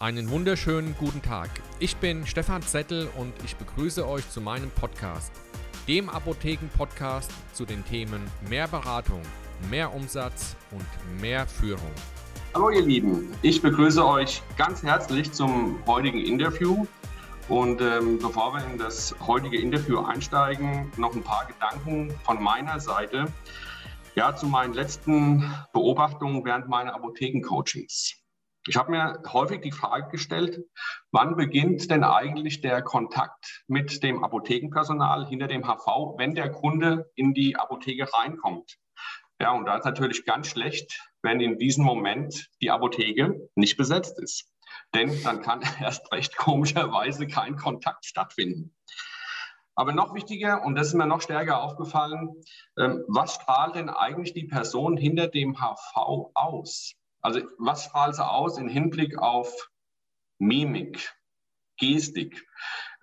Einen wunderschönen guten Tag. Ich bin Stefan Zettel und ich begrüße euch zu meinem Podcast, dem Apotheken-Podcast zu den Themen mehr Beratung, mehr Umsatz und mehr Führung. Hallo ihr Lieben, ich begrüße euch ganz herzlich zum heutigen Interview. Und ähm, bevor wir in das heutige Interview einsteigen, noch ein paar Gedanken von meiner Seite. Ja, zu meinen letzten Beobachtungen während meiner Apothekencoachings. Ich habe mir häufig die Frage gestellt, wann beginnt denn eigentlich der Kontakt mit dem Apothekenpersonal hinter dem HV, wenn der Kunde in die Apotheke reinkommt? Ja, und da ist natürlich ganz schlecht, wenn in diesem Moment die Apotheke nicht besetzt ist. Denn dann kann erst recht komischerweise kein Kontakt stattfinden. Aber noch wichtiger, und das ist mir noch stärker aufgefallen, ähm, was strahlt denn eigentlich die Person hinter dem HV aus? Also was strahlt sie aus im Hinblick auf Mimik, Gestik?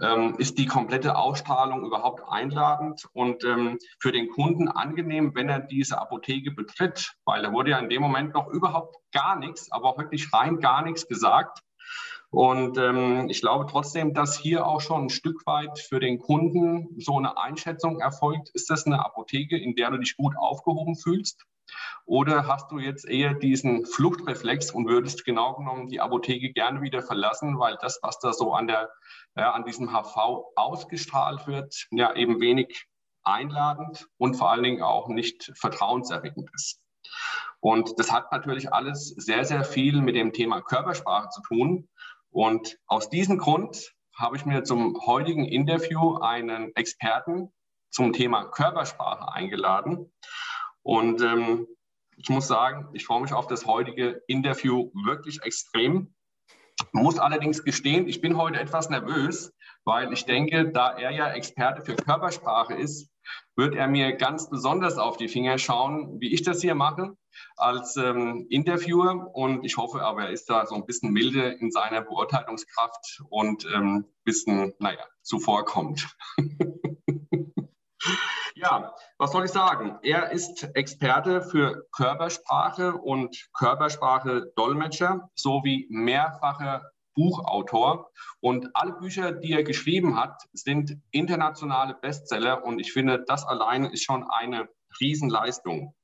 Ähm, ist die komplette Ausstrahlung überhaupt einladend und ähm, für den Kunden angenehm, wenn er diese Apotheke betritt? Weil da wurde ja in dem Moment noch überhaupt gar nichts, aber auch wirklich rein gar nichts gesagt. Und ähm, ich glaube trotzdem, dass hier auch schon ein Stück weit für den Kunden so eine Einschätzung erfolgt. Ist das eine Apotheke, in der du dich gut aufgehoben fühlst? Oder hast du jetzt eher diesen Fluchtreflex und würdest genau genommen die Apotheke gerne wieder verlassen, weil das, was da so an, der, ja, an diesem HV ausgestrahlt wird, ja eben wenig einladend und vor allen Dingen auch nicht vertrauenserweckend ist. Und das hat natürlich alles sehr, sehr viel mit dem Thema Körpersprache zu tun. Und aus diesem Grund habe ich mir zum heutigen Interview einen Experten zum Thema Körpersprache eingeladen. Und ähm, ich muss sagen, ich freue mich auf das heutige Interview wirklich extrem. Muss allerdings gestehen, ich bin heute etwas nervös, weil ich denke, da er ja Experte für Körpersprache ist, wird er mir ganz besonders auf die Finger schauen, wie ich das hier mache als ähm, Interviewer. Und ich hoffe aber, er ist da so ein bisschen milde in seiner Beurteilungskraft und ein ähm, bisschen, naja, zuvorkommt. Ja, was soll ich sagen? Er ist Experte für Körpersprache und Körpersprache-Dolmetscher sowie mehrfacher Buchautor. Und alle Bücher, die er geschrieben hat, sind internationale Bestseller. Und ich finde, das alleine ist schon eine Riesenleistung.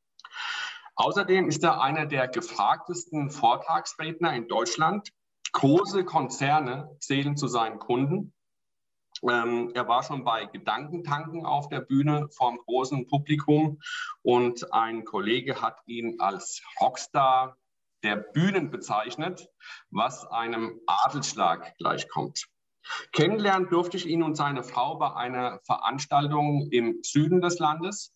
Außerdem ist er einer der gefragtesten Vortragsredner in Deutschland. Große Konzerne zählen zu seinen Kunden. Ähm, er war schon bei Gedankentanken auf der Bühne einem großen Publikum und ein Kollege hat ihn als Rockstar der Bühnen bezeichnet, was einem Adelsschlag gleichkommt. Kennenlernen durfte ich ihn und seine Frau bei einer Veranstaltung im Süden des Landes.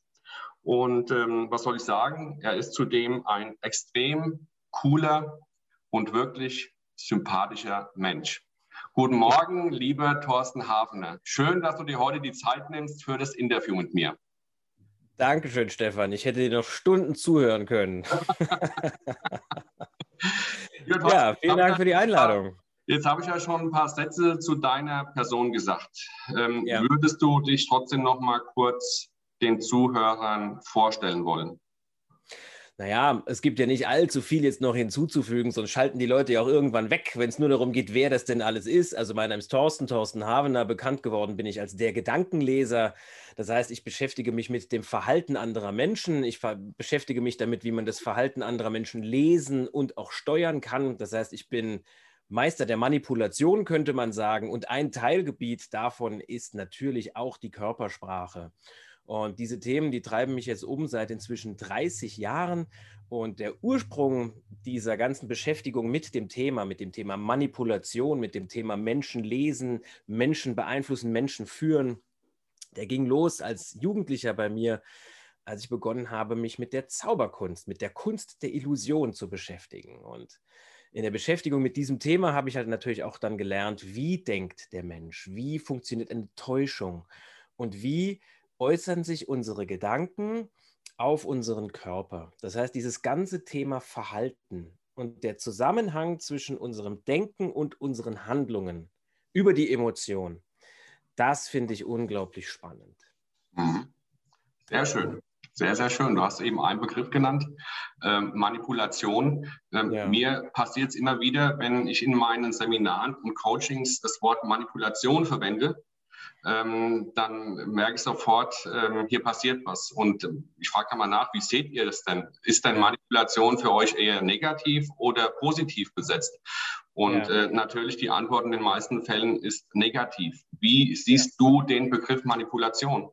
Und ähm, was soll ich sagen? Er ist zudem ein extrem cooler und wirklich sympathischer Mensch. Guten Morgen, lieber Thorsten Hafner. Schön, dass du dir heute die Zeit nimmst für das Interview mit mir. Dankeschön, Stefan. Ich hätte dir noch Stunden zuhören können. ja, vielen Dank für die Einladung. Jetzt habe ich ja schon ein paar Sätze zu deiner Person gesagt. Ähm, ja. Würdest du dich trotzdem noch mal kurz den Zuhörern vorstellen wollen? Naja, es gibt ja nicht allzu viel jetzt noch hinzuzufügen, sonst schalten die Leute ja auch irgendwann weg, wenn es nur darum geht, wer das denn alles ist. Also mein Name ist Thorsten, Thorsten Havener. Bekannt geworden bin ich als der Gedankenleser. Das heißt, ich beschäftige mich mit dem Verhalten anderer Menschen. Ich beschäftige mich damit, wie man das Verhalten anderer Menschen lesen und auch steuern kann. Das heißt, ich bin Meister der Manipulation, könnte man sagen. Und ein Teilgebiet davon ist natürlich auch die Körpersprache. Und diese Themen, die treiben mich jetzt um seit inzwischen 30 Jahren. Und der Ursprung dieser ganzen Beschäftigung mit dem Thema, mit dem Thema Manipulation, mit dem Thema Menschen lesen, Menschen beeinflussen, Menschen führen, der ging los als Jugendlicher bei mir, als ich begonnen habe, mich mit der Zauberkunst, mit der Kunst der Illusion zu beschäftigen. Und in der Beschäftigung mit diesem Thema habe ich halt natürlich auch dann gelernt, wie denkt der Mensch, wie funktioniert eine Täuschung und wie äußern sich unsere Gedanken auf unseren Körper. Das heißt, dieses ganze Thema Verhalten und der Zusammenhang zwischen unserem Denken und unseren Handlungen über die Emotion, das finde ich unglaublich spannend. Mhm. Sehr schön. Sehr, sehr schön. Du hast eben einen Begriff genannt, ähm, Manipulation. Ähm, ja. Mir passiert es immer wieder, wenn ich in meinen Seminaren und Coachings das Wort Manipulation verwende, ähm, dann merke ich sofort, ähm, hier passiert was. Und ich frage mal nach, wie seht ihr das denn? Ist denn Manipulation für euch eher negativ oder positiv besetzt? Und ja. äh, natürlich die Antwort in den meisten Fällen ist negativ. Wie siehst ja. du den Begriff Manipulation?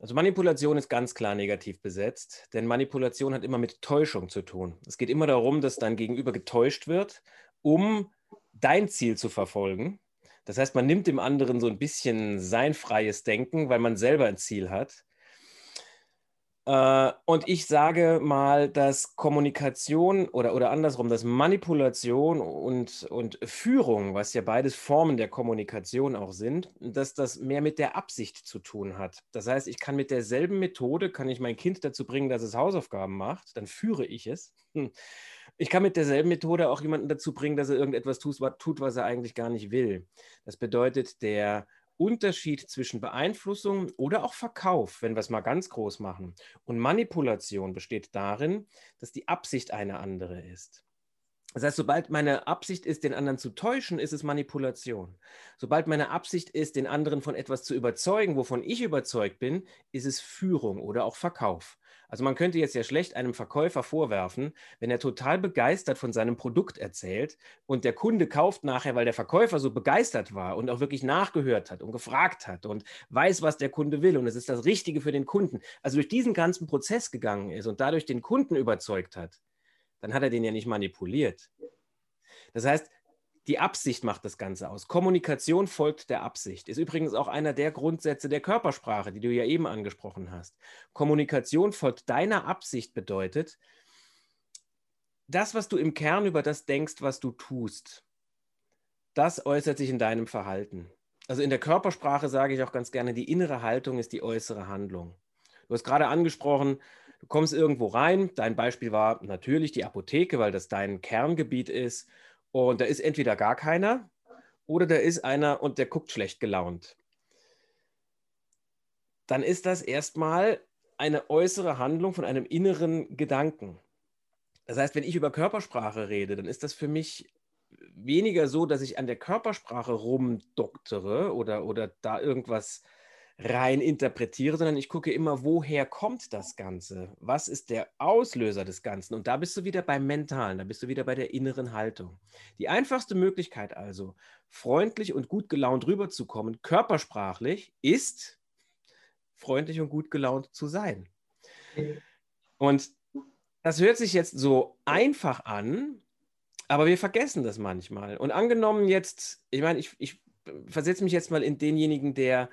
Also Manipulation ist ganz klar negativ besetzt, denn Manipulation hat immer mit Täuschung zu tun. Es geht immer darum, dass dein Gegenüber getäuscht wird, um dein Ziel zu verfolgen. Das heißt, man nimmt dem anderen so ein bisschen sein freies Denken, weil man selber ein Ziel hat. Äh, und ich sage mal, dass Kommunikation oder, oder andersrum, dass Manipulation und, und Führung, was ja beides Formen der Kommunikation auch sind, dass das mehr mit der Absicht zu tun hat. Das heißt, ich kann mit derselben Methode, kann ich mein Kind dazu bringen, dass es Hausaufgaben macht, dann führe ich es. Ich kann mit derselben Methode auch jemanden dazu bringen, dass er irgendetwas tut, was er eigentlich gar nicht will. Das bedeutet, der Unterschied zwischen Beeinflussung oder auch Verkauf, wenn wir es mal ganz groß machen, und Manipulation besteht darin, dass die Absicht eine andere ist. Das heißt, sobald meine Absicht ist, den anderen zu täuschen, ist es Manipulation. Sobald meine Absicht ist, den anderen von etwas zu überzeugen, wovon ich überzeugt bin, ist es Führung oder auch Verkauf. Also man könnte jetzt ja schlecht einem Verkäufer vorwerfen, wenn er total begeistert von seinem Produkt erzählt und der Kunde kauft nachher, weil der Verkäufer so begeistert war und auch wirklich nachgehört hat und gefragt hat und weiß, was der Kunde will und es ist das Richtige für den Kunden. Also durch diesen ganzen Prozess gegangen ist und dadurch den Kunden überzeugt hat, dann hat er den ja nicht manipuliert. Das heißt, die Absicht macht das Ganze aus. Kommunikation folgt der Absicht. Ist übrigens auch einer der Grundsätze der Körpersprache, die du ja eben angesprochen hast. Kommunikation folgt deiner Absicht bedeutet, das, was du im Kern über das denkst, was du tust, das äußert sich in deinem Verhalten. Also in der Körpersprache sage ich auch ganz gerne, die innere Haltung ist die äußere Handlung. Du hast gerade angesprochen, du kommst irgendwo rein. Dein Beispiel war natürlich die Apotheke, weil das dein Kerngebiet ist. Und da ist entweder gar keiner oder da ist einer und der guckt schlecht gelaunt. Dann ist das erstmal eine äußere Handlung von einem inneren Gedanken. Das heißt, wenn ich über Körpersprache rede, dann ist das für mich weniger so, dass ich an der Körpersprache rumdoktere oder, oder da irgendwas rein interpretiere, sondern ich gucke immer, woher kommt das Ganze? Was ist der Auslöser des Ganzen? Und da bist du wieder beim Mentalen, da bist du wieder bei der inneren Haltung. Die einfachste Möglichkeit also, freundlich und gut gelaunt rüberzukommen, körpersprachlich, ist freundlich und gut gelaunt zu sein. Und das hört sich jetzt so einfach an, aber wir vergessen das manchmal. Und angenommen jetzt, ich meine, ich, ich versetze mich jetzt mal in denjenigen, der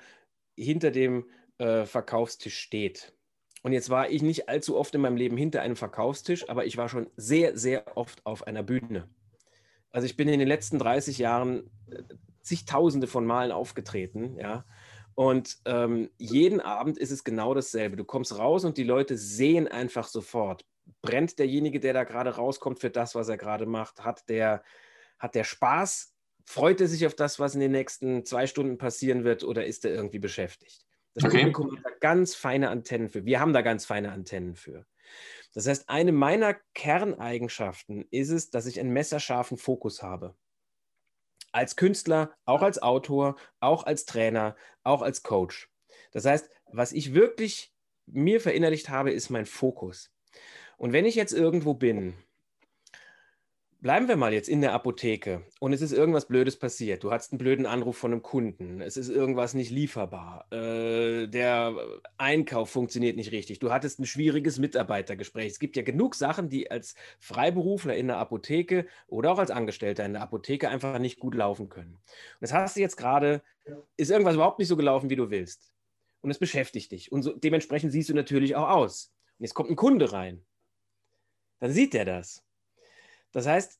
hinter dem äh, Verkaufstisch steht. Und jetzt war ich nicht allzu oft in meinem Leben hinter einem Verkaufstisch, aber ich war schon sehr, sehr oft auf einer Bühne. Also ich bin in den letzten 30 Jahren äh, zigtausende von Malen aufgetreten, ja. Und ähm, jeden Abend ist es genau dasselbe. Du kommst raus und die Leute sehen einfach sofort, brennt derjenige, der da gerade rauskommt für das, was er gerade macht, hat der, hat der Spaß Freut er sich auf das, was in den nächsten zwei Stunden passieren wird, oder ist er irgendwie beschäftigt? Das okay. Publikum hat da ganz feine Antennen für. Wir haben da ganz feine Antennen für. Das heißt, eine meiner Kerneigenschaften ist es, dass ich einen messerscharfen Fokus habe. Als Künstler, auch als Autor, auch als Trainer, auch als Coach. Das heißt, was ich wirklich mir verinnerlicht habe, ist mein Fokus. Und wenn ich jetzt irgendwo bin Bleiben wir mal jetzt in der Apotheke und es ist irgendwas Blödes passiert. Du hattest einen blöden Anruf von einem Kunden. Es ist irgendwas nicht lieferbar. Äh, der Einkauf funktioniert nicht richtig. Du hattest ein schwieriges Mitarbeitergespräch. Es gibt ja genug Sachen, die als Freiberufler in der Apotheke oder auch als Angestellter in der Apotheke einfach nicht gut laufen können. Und das hast du jetzt gerade, ist irgendwas überhaupt nicht so gelaufen, wie du willst. Und es beschäftigt dich. Und so, dementsprechend siehst du natürlich auch aus. Und jetzt kommt ein Kunde rein. Dann sieht der das. Das heißt,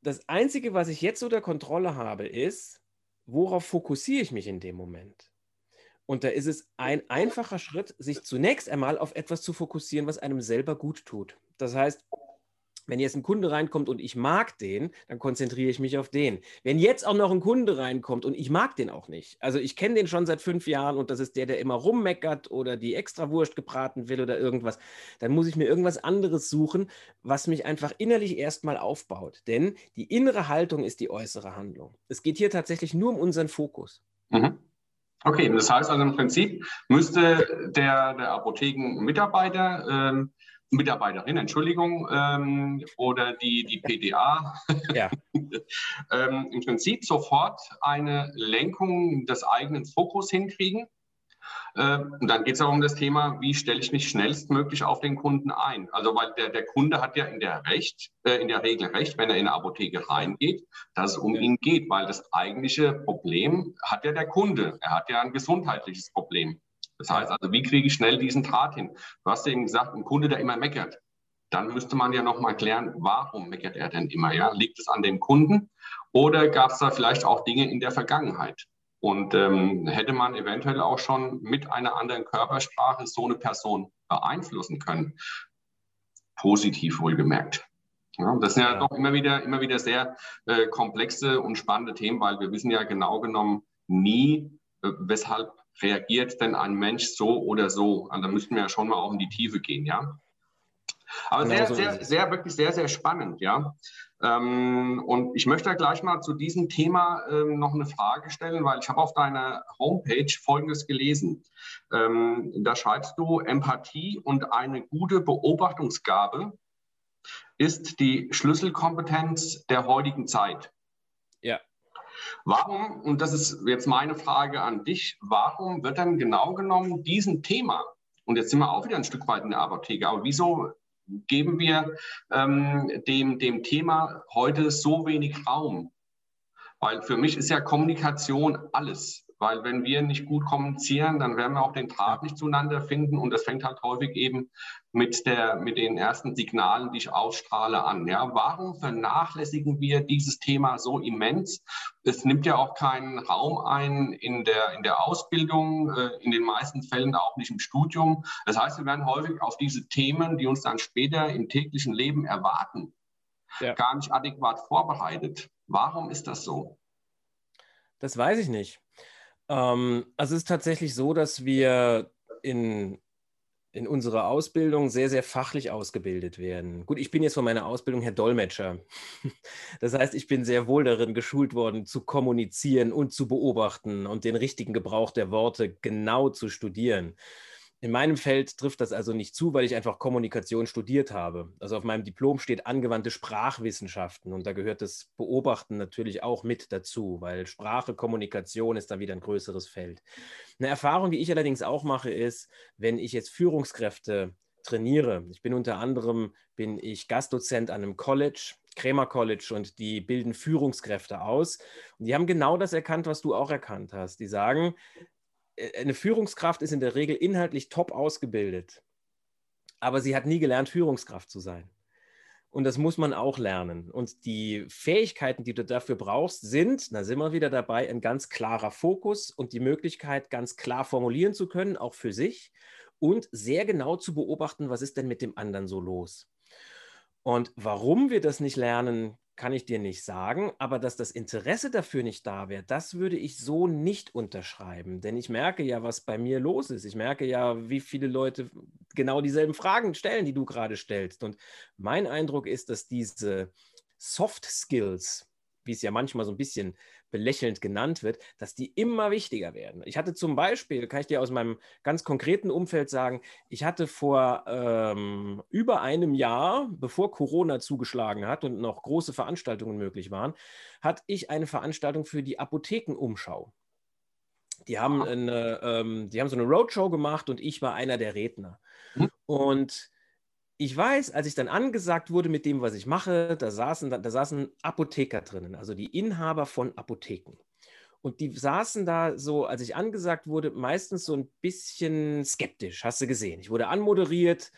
das Einzige, was ich jetzt unter Kontrolle habe, ist, worauf fokussiere ich mich in dem Moment? Und da ist es ein einfacher Schritt, sich zunächst einmal auf etwas zu fokussieren, was einem selber gut tut. Das heißt, Wenn jetzt ein Kunde reinkommt und ich mag den, dann konzentriere ich mich auf den. Wenn jetzt auch noch ein Kunde reinkommt und ich mag den auch nicht, also ich kenne den schon seit fünf Jahren und das ist der, der immer rummeckert oder die extra Wurst gebraten will oder irgendwas, dann muss ich mir irgendwas anderes suchen, was mich einfach innerlich erstmal aufbaut. Denn die innere Haltung ist die äußere Handlung. Es geht hier tatsächlich nur um unseren Fokus. Mhm. Okay, das heißt also im Prinzip müsste der, der Apothekenmitarbeiter ähm, Mitarbeiterin, Entschuldigung, ähm, oder die, die PDA, ja. ähm, im Prinzip sofort eine Lenkung des eigenen Fokus hinkriegen. Ähm, und dann geht es auch um das Thema, wie stelle ich mich schnellstmöglich auf den Kunden ein? Also weil der, der Kunde hat ja in der, Recht, äh, in der Regel recht, wenn er in eine Apotheke reingeht, dass es um ihn geht, weil das eigentliche Problem hat ja der Kunde. Er hat ja ein gesundheitliches Problem. Das heißt also, wie kriege ich schnell diesen Draht hin? Du hast eben gesagt, ein Kunde, der immer meckert. Dann müsste man ja nochmal klären, warum meckert er denn immer? Ja? Liegt es an dem Kunden oder gab es da vielleicht auch Dinge in der Vergangenheit? Und ähm, hätte man eventuell auch schon mit einer anderen Körpersprache so eine Person beeinflussen können? Positiv wohlgemerkt. Ja, das sind ja, doch immer wieder, immer wieder sehr äh, komplexe und spannende Themen, weil wir wissen ja genau genommen nie, äh, weshalb reagiert denn ein Mensch so oder so? Und also da müssten wir ja schon mal auch in die Tiefe gehen, ja. Aber genau sehr, so sehr, sehr, wirklich sehr, sehr spannend, ja. Ähm, und ich möchte gleich mal zu diesem Thema ähm, noch eine Frage stellen, weil ich habe auf deiner Homepage Folgendes gelesen. Ähm, da schreibst du, Empathie und eine gute Beobachtungsgabe ist die Schlüsselkompetenz der heutigen Zeit. Warum, und das ist jetzt meine Frage an dich, warum wird dann genau genommen diesem Thema, und jetzt sind wir auch wieder ein Stück weit in der Apotheke, aber wieso geben wir ähm, dem, dem Thema heute so wenig Raum? Weil für mich ist ja Kommunikation alles. Weil wenn wir nicht gut kommunizieren, dann werden wir auch den Draht nicht zueinander finden. Und das fängt halt häufig eben mit, der, mit den ersten Signalen, die ich ausstrahle, an. Ja, warum vernachlässigen wir dieses Thema so immens? Es nimmt ja auch keinen Raum ein in der, in der Ausbildung, äh, in den meisten Fällen auch nicht im Studium. Das heißt, wir werden häufig auf diese Themen, die uns dann später im täglichen Leben erwarten, ja. gar nicht adäquat vorbereitet. Warum ist das so? Das weiß ich nicht. Ähm, also es ist tatsächlich so, dass wir in, in unserer Ausbildung sehr, sehr fachlich ausgebildet werden. Gut, ich bin jetzt von meiner Ausbildung her Dolmetscher. Das heißt, ich bin sehr wohl darin geschult worden, zu kommunizieren und zu beobachten und den richtigen Gebrauch der Worte genau zu studieren. In meinem Feld trifft das also nicht zu, weil ich einfach Kommunikation studiert habe. Also auf meinem Diplom steht angewandte Sprachwissenschaften und da gehört das Beobachten natürlich auch mit dazu, weil Sprache, Kommunikation ist da wieder ein größeres Feld. Eine Erfahrung, die ich allerdings auch mache, ist, wenn ich jetzt Führungskräfte trainiere. Ich bin unter anderem bin ich Gastdozent an einem College, Krämer College und die bilden Führungskräfte aus. Und die haben genau das erkannt, was du auch erkannt hast. Die sagen, eine Führungskraft ist in der Regel inhaltlich top ausgebildet, aber sie hat nie gelernt, Führungskraft zu sein. Und das muss man auch lernen. Und die Fähigkeiten, die du dafür brauchst, sind, da sind wir wieder dabei, ein ganz klarer Fokus und die Möglichkeit, ganz klar formulieren zu können, auch für sich und sehr genau zu beobachten, was ist denn mit dem anderen so los. Und warum wir das nicht lernen, kann ich dir nicht sagen, aber dass das Interesse dafür nicht da wäre, das würde ich so nicht unterschreiben. Denn ich merke ja, was bei mir los ist. Ich merke ja, wie viele Leute genau dieselben Fragen stellen, die du gerade stellst. Und mein Eindruck ist, dass diese Soft Skills, wie es ja manchmal so ein bisschen belächelnd genannt wird, dass die immer wichtiger werden. Ich hatte zum Beispiel, kann ich dir aus meinem ganz konkreten Umfeld sagen, ich hatte vor ähm, über einem Jahr, bevor Corona zugeschlagen hat und noch große Veranstaltungen möglich waren, hatte ich eine Veranstaltung für die Apothekenumschau. Die haben, eine, ähm, die haben so eine Roadshow gemacht und ich war einer der Redner. Mhm. Und ich weiß, als ich dann angesagt wurde mit dem, was ich mache, da saßen, da saßen Apotheker drinnen, also die Inhaber von Apotheken. Und die saßen da so, als ich angesagt wurde, meistens so ein bisschen skeptisch, hast du gesehen. Ich wurde anmoderiert,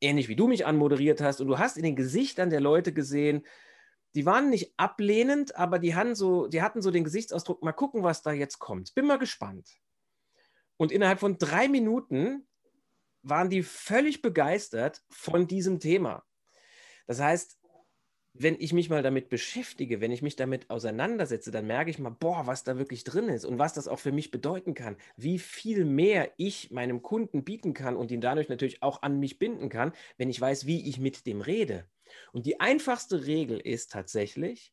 ähnlich wie du mich anmoderiert hast. Und du hast in den Gesichtern der Leute gesehen, die waren nicht ablehnend, aber die hatten so, die hatten so den Gesichtsausdruck, mal gucken, was da jetzt kommt. Bin mal gespannt. Und innerhalb von drei Minuten waren die völlig begeistert von diesem Thema. Das heißt, wenn ich mich mal damit beschäftige, wenn ich mich damit auseinandersetze, dann merke ich mal, boah, was da wirklich drin ist und was das auch für mich bedeuten kann, wie viel mehr ich meinem Kunden bieten kann und ihn dadurch natürlich auch an mich binden kann, wenn ich weiß, wie ich mit dem rede. Und die einfachste Regel ist tatsächlich,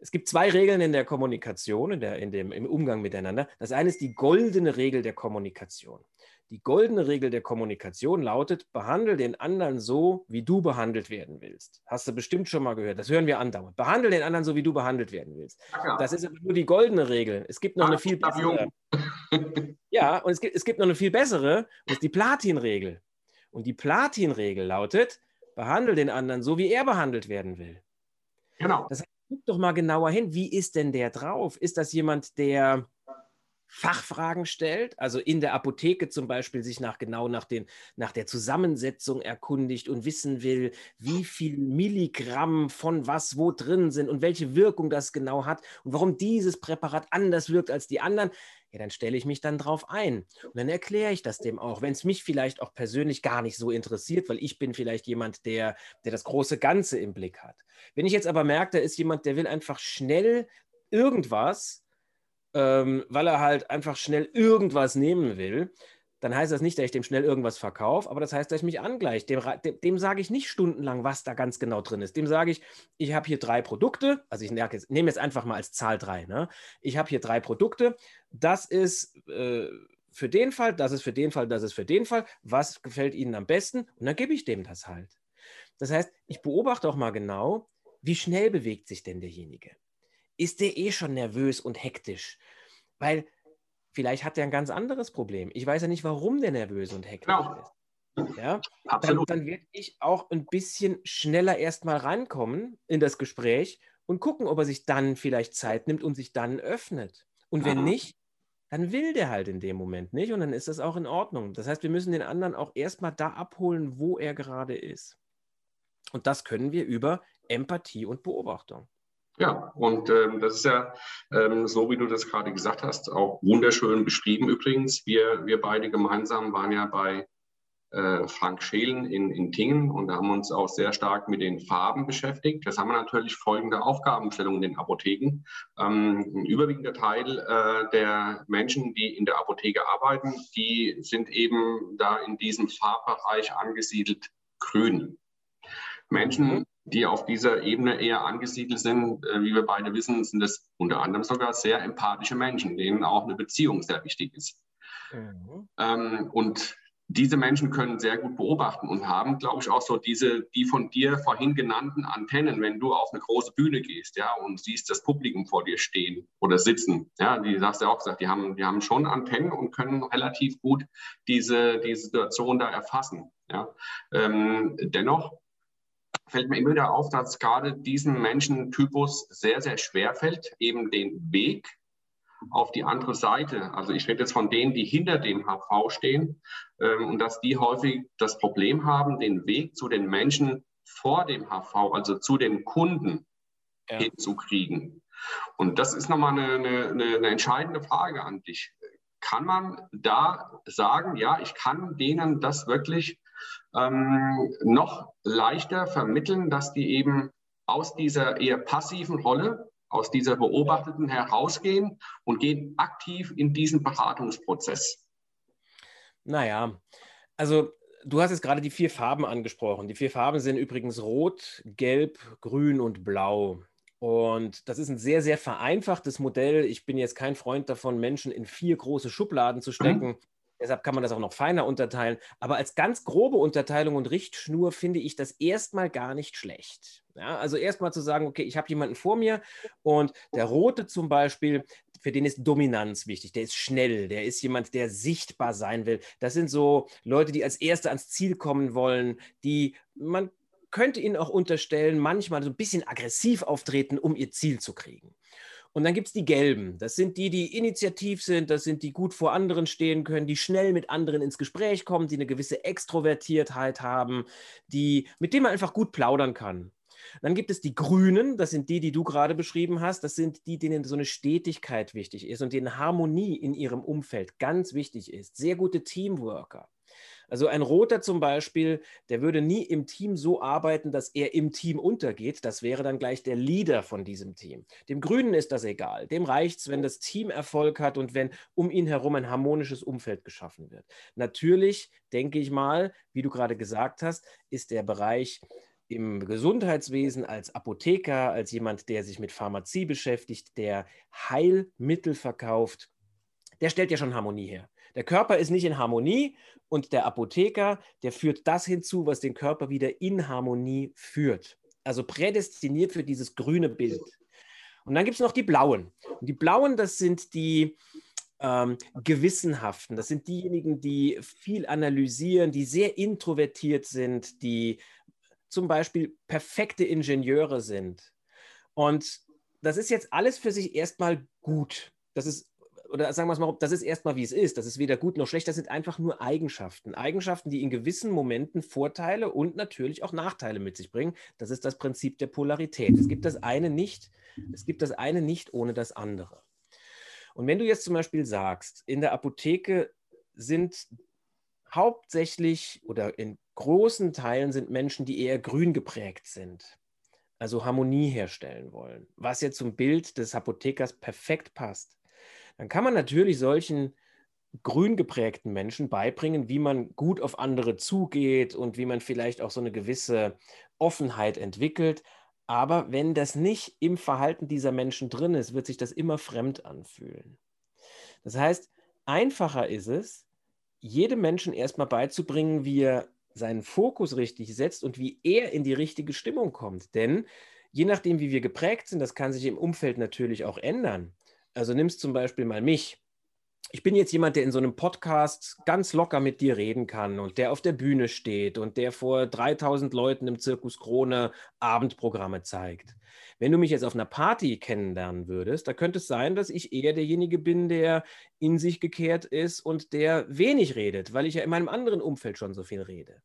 es gibt zwei Regeln in der Kommunikation, in der, in dem, im Umgang miteinander. Das eine ist die goldene Regel der Kommunikation. Die goldene Regel der Kommunikation lautet, behandle den anderen so, wie du behandelt werden willst. Hast du bestimmt schon mal gehört. Das hören wir andauernd. Behandle den anderen so, wie du behandelt werden willst. Ja. Das ist aber nur die goldene Regel. Es gibt noch eine viel bessere. ja, und es gibt, es gibt noch eine viel bessere, das ist die Platin-Regel. Und die Platin-Regel lautet, behandle den anderen so, wie er behandelt werden will. Genau. Das heißt, guck doch mal genauer hin, wie ist denn der drauf? Ist das jemand, der Fachfragen stellt, also in der Apotheke zum Beispiel sich nach genau nach, den, nach der Zusammensetzung erkundigt und wissen will, wie viel Milligramm von was wo drin sind und welche Wirkung das genau hat und warum dieses Präparat anders wirkt als die anderen, ja, dann stelle ich mich dann drauf ein. Und dann erkläre ich das dem auch, wenn es mich vielleicht auch persönlich gar nicht so interessiert, weil ich bin vielleicht jemand, der, der das große Ganze im Blick hat. Wenn ich jetzt aber merke, da ist jemand, der will einfach schnell irgendwas, ähm, weil er halt einfach schnell irgendwas nehmen will, dann heißt das nicht, dass ich dem schnell irgendwas verkaufe, aber das heißt, dass ich mich angleiche. Dem, dem, dem sage ich nicht stundenlang, was da ganz genau drin ist. Dem sage ich, ich habe hier drei Produkte, also ich nehme jetzt einfach mal als Zahl drei. Ne? Ich habe hier drei Produkte, das ist äh, für den Fall, das ist für den Fall, das ist für den Fall, was gefällt Ihnen am besten und dann gebe ich dem das halt. Das heißt, ich beobachte auch mal genau, wie schnell bewegt sich denn derjenige ist der eh schon nervös und hektisch. Weil vielleicht hat er ein ganz anderes Problem. Ich weiß ja nicht, warum der nervös und hektisch genau. ist. Ja, Absolut. Dann, dann werde ich auch ein bisschen schneller erstmal reinkommen in das Gespräch und gucken, ob er sich dann vielleicht Zeit nimmt und sich dann öffnet. Und wenn nicht, dann will der halt in dem Moment nicht und dann ist das auch in Ordnung. Das heißt, wir müssen den anderen auch erstmal da abholen, wo er gerade ist. Und das können wir über Empathie und Beobachtung. Ja, und ähm, das ist ja ähm, so, wie du das gerade gesagt hast, auch wunderschön beschrieben übrigens. Wir, wir beide gemeinsam waren ja bei äh, Frank Scheelen in, in Tingen und da haben uns auch sehr stark mit den Farben beschäftigt. Das haben wir natürlich folgende Aufgabenstellungen in den Apotheken. Ähm, ein überwiegender Teil äh, der Menschen, die in der Apotheke arbeiten, die sind eben da in diesem Farbbereich angesiedelt grün. Menschen, die auf dieser Ebene eher angesiedelt sind, äh, wie wir beide wissen, sind das unter anderem sogar sehr empathische Menschen, denen auch eine Beziehung sehr wichtig ist. Mhm. Ähm, und diese Menschen können sehr gut beobachten und haben, glaube ich, auch so diese, die von dir vorhin genannten Antennen, wenn du auf eine große Bühne gehst, ja, und siehst das Publikum vor dir stehen oder sitzen, ja, die hast du ja auch gesagt, die haben, die haben schon Antennen und können relativ gut diese, die Situation da erfassen, ja. Ähm, dennoch fällt mir immer wieder auf, dass gerade diesem Menschentypus sehr, sehr schwer fällt, eben den Weg auf die andere Seite. Also ich rede jetzt von denen, die hinter dem HV stehen ähm, und dass die häufig das Problem haben, den Weg zu den Menschen vor dem HV, also zu den Kunden ja. hinzukriegen. Und das ist nochmal eine, eine, eine entscheidende Frage an dich. Kann man da sagen, ja, ich kann denen das wirklich ähm, noch leichter vermitteln, dass die eben aus dieser eher passiven Rolle, aus dieser Beobachteten herausgehen und gehen aktiv in diesen Beratungsprozess. Naja, also du hast jetzt gerade die vier Farben angesprochen. Die vier Farben sind übrigens Rot, Gelb, Grün und Blau. Und das ist ein sehr, sehr vereinfachtes Modell. Ich bin jetzt kein Freund davon, Menschen in vier große Schubladen zu stecken. Mhm. Deshalb kann man das auch noch feiner unterteilen. Aber als ganz grobe Unterteilung und Richtschnur finde ich das erstmal gar nicht schlecht. Ja, also erstmal zu sagen, okay, ich habe jemanden vor mir und der Rote zum Beispiel, für den ist Dominanz wichtig, der ist schnell, der ist jemand, der sichtbar sein will. Das sind so Leute, die als Erste ans Ziel kommen wollen, die man könnte ihnen auch unterstellen, manchmal so ein bisschen aggressiv auftreten, um ihr Ziel zu kriegen. Und dann gibt es die Gelben. Das sind die, die initiativ sind, das sind die gut vor anderen stehen können, die schnell mit anderen ins Gespräch kommen, die eine gewisse Extrovertiertheit haben, die, mit denen man einfach gut plaudern kann. Dann gibt es die Grünen, das sind die, die du gerade beschrieben hast. Das sind die, denen so eine Stetigkeit wichtig ist und denen Harmonie in ihrem Umfeld ganz wichtig ist. Sehr gute Teamworker. Also ein Roter zum Beispiel, der würde nie im Team so arbeiten, dass er im Team untergeht. Das wäre dann gleich der Leader von diesem Team. Dem Grünen ist das egal. Dem reicht es, wenn das Team Erfolg hat und wenn um ihn herum ein harmonisches Umfeld geschaffen wird. Natürlich, denke ich mal, wie du gerade gesagt hast, ist der Bereich im Gesundheitswesen als Apotheker, als jemand, der sich mit Pharmazie beschäftigt, der Heilmittel verkauft, der stellt ja schon Harmonie her. Der Körper ist nicht in Harmonie und der Apotheker, der führt das hinzu, was den Körper wieder in Harmonie führt. Also prädestiniert für dieses grüne Bild. Und dann gibt es noch die blauen. Und die blauen, das sind die ähm, Gewissenhaften. Das sind diejenigen, die viel analysieren, die sehr introvertiert sind, die zum Beispiel perfekte Ingenieure sind. Und das ist jetzt alles für sich erstmal gut. Das ist oder sagen wir es mal, das ist erstmal wie es ist. Das ist weder gut noch schlecht. Das sind einfach nur Eigenschaften. Eigenschaften, die in gewissen Momenten Vorteile und natürlich auch Nachteile mit sich bringen. Das ist das Prinzip der Polarität. Es gibt das eine nicht, es gibt das eine nicht ohne das andere. Und wenn du jetzt zum Beispiel sagst, in der Apotheke sind hauptsächlich oder in großen Teilen sind Menschen, die eher grün geprägt sind, also Harmonie herstellen wollen, was jetzt zum Bild des Apothekers perfekt passt dann kann man natürlich solchen grün geprägten Menschen beibringen, wie man gut auf andere zugeht und wie man vielleicht auch so eine gewisse Offenheit entwickelt. Aber wenn das nicht im Verhalten dieser Menschen drin ist, wird sich das immer fremd anfühlen. Das heißt, einfacher ist es, jedem Menschen erstmal beizubringen, wie er seinen Fokus richtig setzt und wie er in die richtige Stimmung kommt. Denn je nachdem, wie wir geprägt sind, das kann sich im Umfeld natürlich auch ändern. Also nimmst zum Beispiel mal mich. Ich bin jetzt jemand, der in so einem Podcast ganz locker mit dir reden kann und der auf der Bühne steht und der vor 3000 Leuten im Zirkus Krone Abendprogramme zeigt. Wenn du mich jetzt auf einer Party kennenlernen würdest, da könnte es sein, dass ich eher derjenige bin, der in sich gekehrt ist und der wenig redet, weil ich ja in meinem anderen Umfeld schon so viel rede.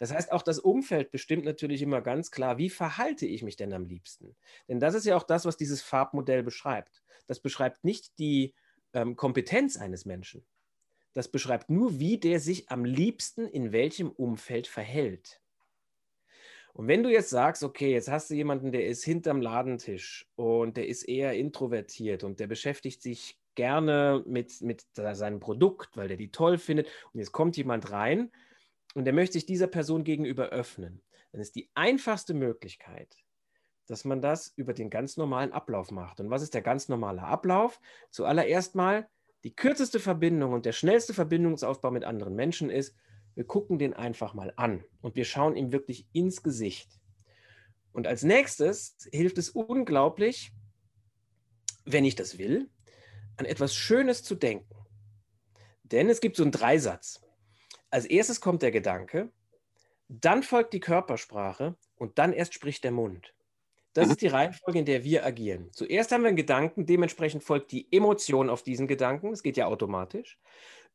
Das heißt, auch das Umfeld bestimmt natürlich immer ganz klar, wie verhalte ich mich denn am liebsten? Denn das ist ja auch das, was dieses Farbmodell beschreibt. Das beschreibt nicht die ähm, Kompetenz eines Menschen. Das beschreibt nur, wie der sich am liebsten in welchem Umfeld verhält. Und wenn du jetzt sagst, okay, jetzt hast du jemanden, der ist hinterm Ladentisch und der ist eher introvertiert und der beschäftigt sich gerne mit, mit seinem Produkt, weil der die toll findet und jetzt kommt jemand rein und der möchte sich dieser Person gegenüber öffnen, dann ist die einfachste Möglichkeit, dass man das über den ganz normalen Ablauf macht. Und was ist der ganz normale Ablauf? Zuallererst mal, die kürzeste Verbindung und der schnellste Verbindungsaufbau mit anderen Menschen ist, wir gucken den einfach mal an und wir schauen ihm wirklich ins Gesicht. Und als nächstes hilft es unglaublich, wenn ich das will, an etwas Schönes zu denken. Denn es gibt so einen Dreisatz. Als erstes kommt der Gedanke, dann folgt die Körpersprache und dann erst spricht der Mund. Das mhm. ist die Reihenfolge, in der wir agieren. Zuerst haben wir einen Gedanken, dementsprechend folgt die Emotion auf diesen Gedanken. Es geht ja automatisch.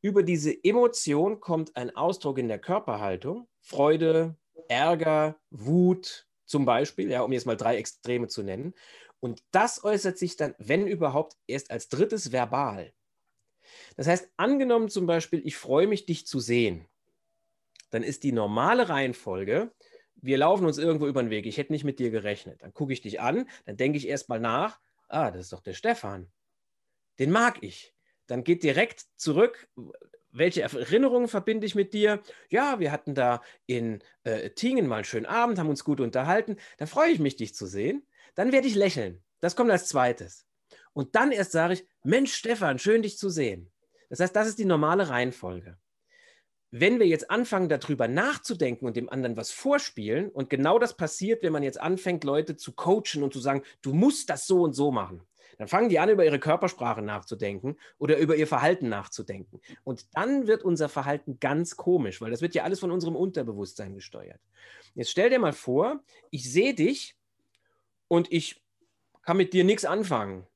Über diese Emotion kommt ein Ausdruck in der Körperhaltung. Freude, Ärger, Wut zum Beispiel, ja, um jetzt mal drei Extreme zu nennen. Und das äußert sich dann, wenn überhaupt, erst als drittes verbal. Das heißt, angenommen zum Beispiel, ich freue mich, dich zu sehen, dann ist die normale Reihenfolge, wir laufen uns irgendwo über den Weg, ich hätte nicht mit dir gerechnet. Dann gucke ich dich an, dann denke ich erstmal nach, ah, das ist doch der Stefan. Den mag ich. Dann geht direkt zurück, welche Erinnerungen verbinde ich mit dir? Ja, wir hatten da in äh, Tingen mal einen schönen Abend, haben uns gut unterhalten. Da freue ich mich, dich zu sehen. Dann werde ich lächeln. Das kommt als zweites. Und dann erst sage ich, Mensch, Stefan, schön dich zu sehen. Das heißt, das ist die normale Reihenfolge wenn wir jetzt anfangen, darüber nachzudenken und dem anderen was vorspielen, und genau das passiert, wenn man jetzt anfängt, Leute zu coachen und zu sagen, du musst das so und so machen, dann fangen die an, über ihre Körpersprache nachzudenken oder über ihr Verhalten nachzudenken. Und dann wird unser Verhalten ganz komisch, weil das wird ja alles von unserem Unterbewusstsein gesteuert. Jetzt stell dir mal vor, ich sehe dich und ich kann mit dir nichts anfangen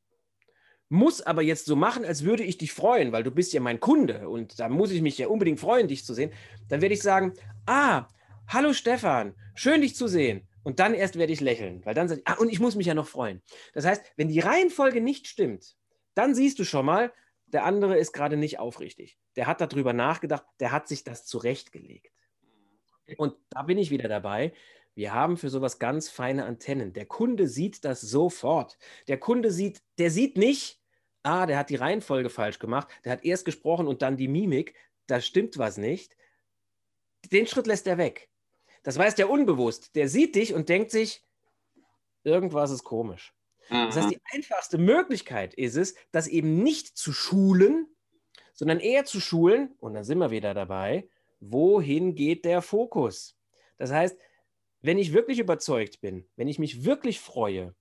muss aber jetzt so machen, als würde ich dich freuen, weil du bist ja mein Kunde und da muss ich mich ja unbedingt freuen, dich zu sehen, dann werde ich sagen, ah, hallo Stefan, schön dich zu sehen. Und dann erst werde ich lächeln, weil dann sage ich, ah, und ich muss mich ja noch freuen. Das heißt, wenn die Reihenfolge nicht stimmt, dann siehst du schon mal, der andere ist gerade nicht aufrichtig. Der hat darüber nachgedacht, der hat sich das zurechtgelegt. Und da bin ich wieder dabei. Wir haben für sowas ganz feine Antennen. Der Kunde sieht das sofort. Der Kunde sieht, der sieht nicht, ah, der hat die Reihenfolge falsch gemacht, der hat erst gesprochen und dann die Mimik, da stimmt was nicht. Den Schritt lässt er weg. Das weiß der unbewusst. Der sieht dich und denkt sich, irgendwas ist komisch. Mhm. Das heißt, die einfachste Möglichkeit ist es, das eben nicht zu schulen, sondern eher zu schulen, und dann sind wir wieder dabei, wohin geht der Fokus? Das heißt, wenn ich wirklich überzeugt bin, wenn ich mich wirklich freue,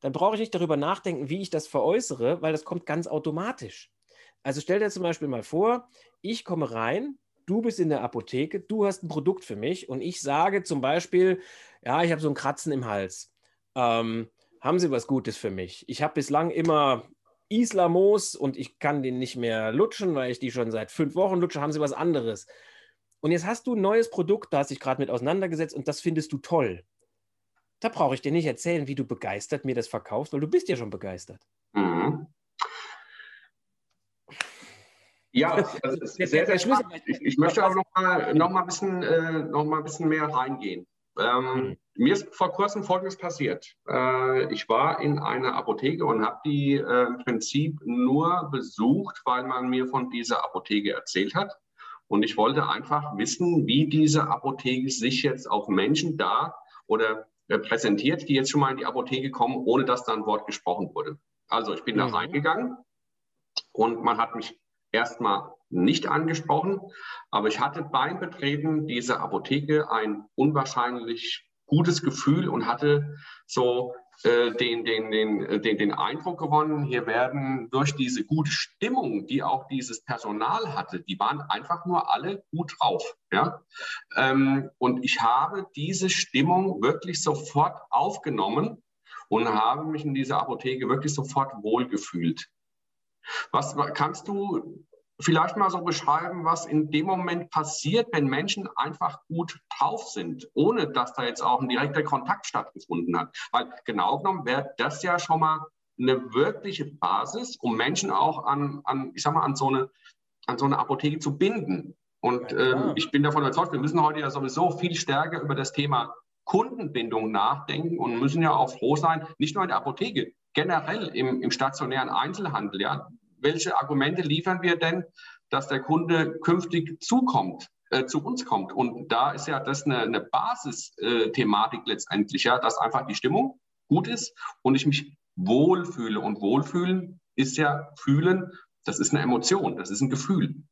dann brauche ich nicht darüber nachdenken, wie ich das veräußere, weil das kommt ganz automatisch. Also stell dir zum Beispiel mal vor, ich komme rein, du bist in der Apotheke, du hast ein Produkt für mich und ich sage zum Beispiel, ja, ich habe so ein Kratzen im Hals. Ähm, haben Sie was Gutes für mich? Ich habe bislang immer Islamos und ich kann den nicht mehr lutschen, weil ich die schon seit fünf Wochen lutsche. Haben Sie was anderes? Und jetzt hast du ein neues Produkt, da hast dich gerade mit auseinandergesetzt und das findest du toll. Da brauche ich dir nicht erzählen, wie du begeistert mir das verkaufst, weil du bist ja schon begeistert. Mhm. Ja, das ist sehr, sehr spannend. Ich, ich möchte aber noch mal, noch, mal ein bisschen, äh, noch mal ein bisschen mehr reingehen. Ähm, mhm. Mir ist vor kurzem Folgendes passiert. Äh, ich war in einer Apotheke und habe die äh, im Prinzip nur besucht, weil man mir von dieser Apotheke erzählt hat. Und ich wollte einfach wissen, wie diese Apotheke sich jetzt auf Menschen da oder äh, präsentiert, die jetzt schon mal in die Apotheke kommen, ohne dass da ein Wort gesprochen wurde. Also ich bin mhm. da reingegangen und man hat mich erstmal nicht angesprochen, aber ich hatte beim Betreten dieser Apotheke ein unwahrscheinlich gutes Gefühl und hatte so den, den, den, den, den Eindruck gewonnen, hier werden durch diese gute Stimmung, die auch dieses Personal hatte, die waren einfach nur alle gut drauf. Ja? Ähm, und ich habe diese Stimmung wirklich sofort aufgenommen und habe mich in dieser Apotheke wirklich sofort wohlgefühlt. Was kannst du vielleicht mal so beschreiben, was in dem Moment passiert, wenn Menschen einfach gut drauf sind, ohne dass da jetzt auch ein direkter Kontakt stattgefunden hat. Weil genau genommen wäre das ja schon mal eine wirkliche Basis, um Menschen auch an, an ich sag mal, an so eine, an so eine Apotheke zu binden. Und ähm, ich bin davon überzeugt, wir müssen heute ja sowieso viel stärker über das Thema Kundenbindung nachdenken und müssen ja auch froh sein, nicht nur in der Apotheke, generell im, im stationären Einzelhandel. Ja, welche Argumente liefern wir denn, dass der Kunde künftig zukommt, äh, zu uns kommt? Und da ist ja das eine, eine Basisthematik letztendlich, ja, dass einfach die Stimmung gut ist und ich mich wohlfühle. Und wohlfühlen ist ja fühlen, das ist eine Emotion, das ist ein Gefühl.